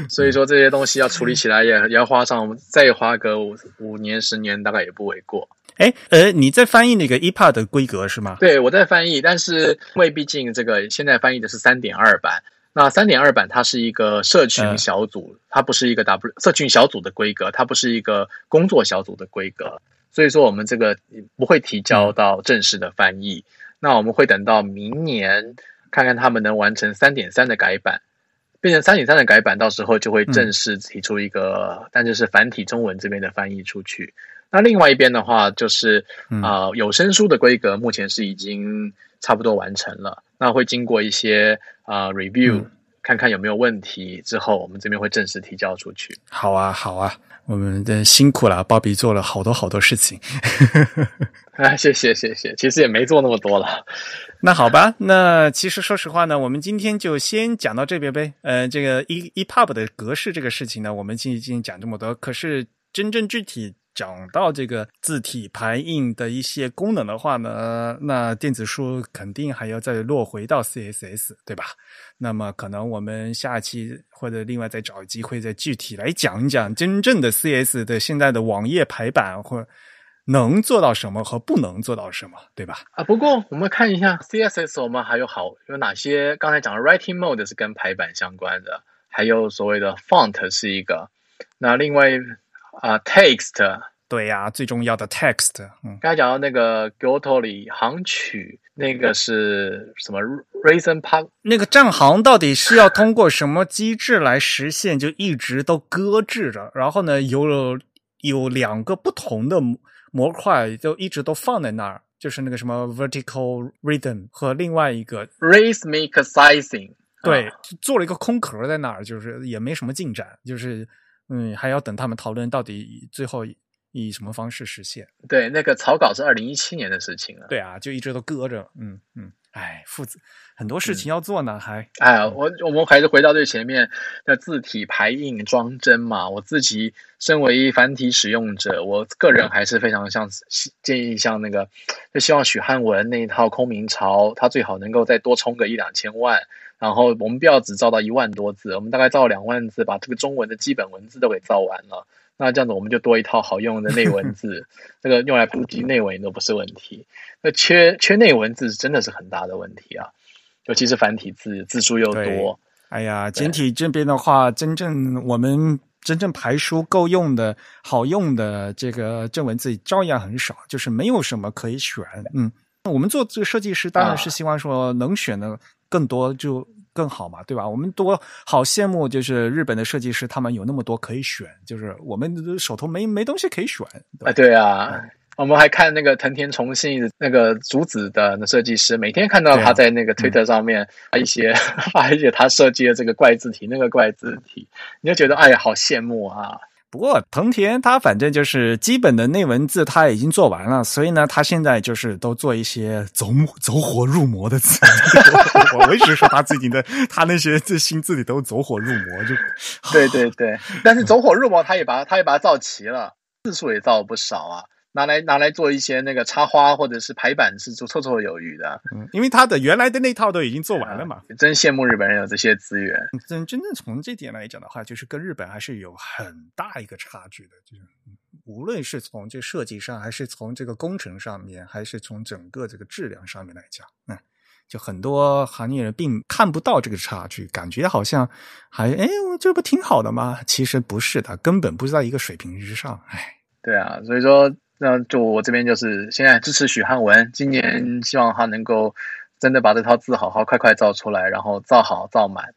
所以说这些东西要处理起来也 也要花上再花个五五年十年大概也不为过。哎，呃，你在翻译那个 EPUB 的规格是吗？对，我在翻译，但是因为毕竟这个现在翻译的是三点二版，那三点二版它是一个社群小组，它不是一个 W 社群小组的规格，它不是一个工作小组的规格，所以说我们这个不会提交到正式的翻译，那我们会等到明年看看他们能完成三点三的改版。变成三点三的改版，到时候就会正式提出一个，但就是繁体中文这边的翻译出去。那另外一边的话，就是啊有声书的规格目前是已经差不多完成了，那会经过一些啊 review，看看有没有问题之后，我们这边会正式提交出去。好啊，好啊，我们的辛苦了，鲍比做了好多好多事情。啊，谢谢谢谢，其实也没做那么多了。那好吧，那其实说实话呢，我们今天就先讲到这边呗。呃，这个 e EPUB 的格式这个事情呢，我们今天讲这么多，可是真正具体讲到这个字体排印的一些功能的话呢，那电子书肯定还要再落回到 CSS，对吧？那么可能我们下期或者另外再找机会再具体来讲一讲真正的 CS 的现在的网页排版或。能做到什么和不能做到什么，对吧？啊，不过我们看一下 CSS，我们还有好有哪些？刚才讲的 Writing Mode 是跟排版相关的，还有所谓的 Font 是一个。那另外啊，Text，对呀，最重要的 Text。嗯，刚才讲到那个 g o t o y 行曲，那个是什么 Reason Park？那个站行到底是要通过什么机制来实现？就一直都搁置着，然后呢，有有两个不同的。模块就一直都放在那儿，就是那个什么 vertical rhythm 和另外一个 rhythmic sizing，对，做了一个空壳在那儿，就是也没什么进展，就是嗯，还要等他们讨论到底最后以什么方式实现。对，那个草稿是二零一七年的事情了。对啊，就一直都搁着，嗯嗯。哎，父子很多事情要做呢，还哎，我我们还是回到最前面的字体排印装帧嘛。我自己身为繁体使用者，我个人还是非常像建议像那个，就希望许汉文那一套空明朝，他最好能够再多充个一两千万，然后我们不要只造到一万多字，我们大概造两万字，把这个中文的基本文字都给造完了。那这样子我们就多一套好用的内文字，这个用来普及内文都不是问题。那缺缺内文字真的是很大的问题啊，尤其是繁体字字数又多。哎呀，简体这边的话，真正我们真正排书够用的好用的这个正文字照样很少，就是没有什么可以选。嗯，我们做这个设计师当然是希望说能选的更多就。更好嘛，对吧？我们多好羡慕，就是日本的设计师，他们有那么多可以选，就是我们手头没没东西可以选。啊，对啊，我们还看那个藤田重信那个竹子的设计师，每天看到他在那个推特上面发一些 发一些他设计的这个怪字体，那个怪字体，你就觉得哎呀，好羡慕啊。不过藤田他反正就是基本的内文字他已经做完了，所以呢，他现在就是都做一些走走火入魔的字。我一直说他最近的他那些这新字里都走火入魔，就对对对。但是走火入魔，他也把他也把它造齐了，字数也造了不少啊。拿来拿来做一些那个插花或者是排版是做绰绰有余的。嗯，因为他的原来的那套都已经做完了嘛。真羡慕日本人有这些资源。真真正从这点来讲的话，就是跟日本还是有很大一个差距的，就是无论是从这设计上，还是从这个工程上面，还是从整个这个质量上面来讲，嗯。就很多行业人并看不到这个差距，感觉好像还哎，我这不挺好的吗？其实不是的，根本不在一个水平之上。哎，对啊，所以说那就我这边就是现在支持许汉文，今年希望他能够真的把这套字好好快快造出来，然后造好造满。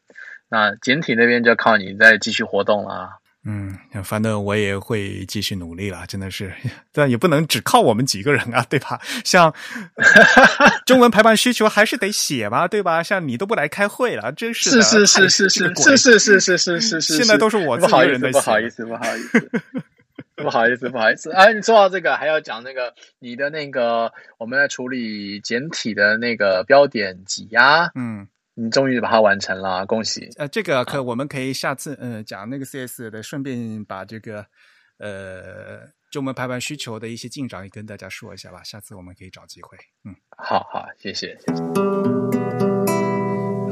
那简体那边就靠你再继续活动了。嗯，反正我也会继续努力了，真的是，但也不能只靠我们几个人啊，对吧？像 中文排版需求还是得写吧，对吧？像你都不来开会了，真是是是是是是是是是是是是是，现在都是我自己人的不好意思，不好意思，不好意思，不好意思。不好意思哎，你说到这个，还要讲那个你的那个我们在处理简体的那个标点挤压，嗯。你终于把它完成了，恭喜！呃，这个可我们可以下次呃讲那个 CS 的，顺便把这个呃中文排版需求的一些进展也跟大家说一下吧。下次我们可以找机会。嗯，好好，谢谢谢谢。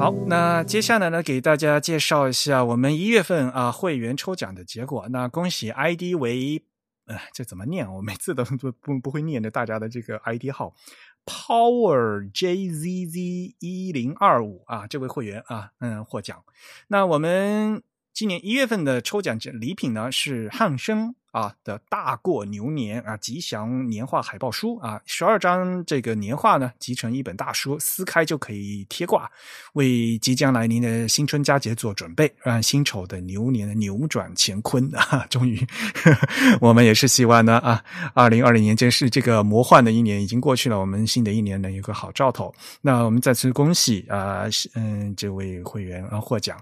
好，那接下来呢，给大家介绍一下我们一月份啊会员抽奖的结果。那恭喜 ID 为呃这怎么念？我每次都不不不会念的大家的这个 ID 号。Power JZZ 一零二五啊，这位会员啊，嗯，获奖。那我们今年一月份的抽奖礼品呢，是汉生。啊的大过牛年啊，吉祥年画海报书啊，十二张这个年画呢，集成一本大书，撕开就可以贴挂，为即将来临的新春佳节做准备，让辛丑的牛年扭转乾坤 啊！终于，我们也是希望呢啊，二零二零年真是这个魔幻的一年已经过去了，我们新的一年能有个好兆头。那我们再次恭喜啊，嗯，这位会员啊获奖。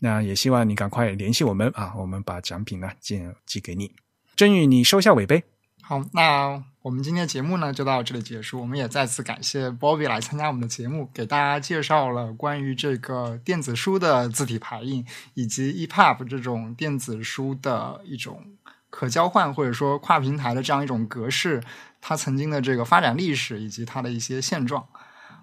那也希望你赶快联系我们啊，我们把奖品呢寄寄给你。真宇，你收下尾杯。好，那我们今天的节目呢就到这里结束。我们也再次感谢 Bobby 来参加我们的节目，给大家介绍了关于这个电子书的字体排印，以及 EPUB 这种电子书的一种可交换或者说跨平台的这样一种格式，它曾经的这个发展历史以及它的一些现状。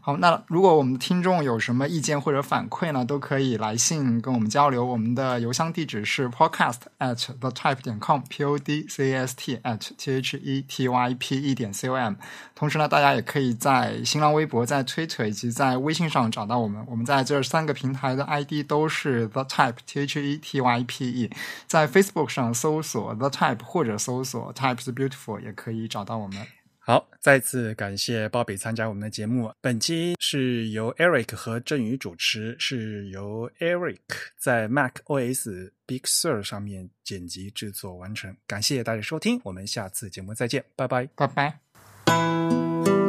好，那如果我们听众有什么意见或者反馈呢，都可以来信跟我们交流。我们的邮箱地址是 podcast at the type 点 com，p o d c a s t at t h e t y p e 点 c o m。同时呢，大家也可以在新浪微博、在 Twitter 以及在微信上找到我们。我们在这三个平台的 ID 都是 the type t h e t y p e。在 Facebook 上搜索 the type 或者搜索 types beautiful 也可以找到我们。好，再次感谢鲍比参加我们的节目。本期是由 Eric 和振宇主持，是由 Eric 在 Mac OS Big Sur 上面剪辑制作完成。感谢大家收听，我们下次节目再见，拜拜，拜拜。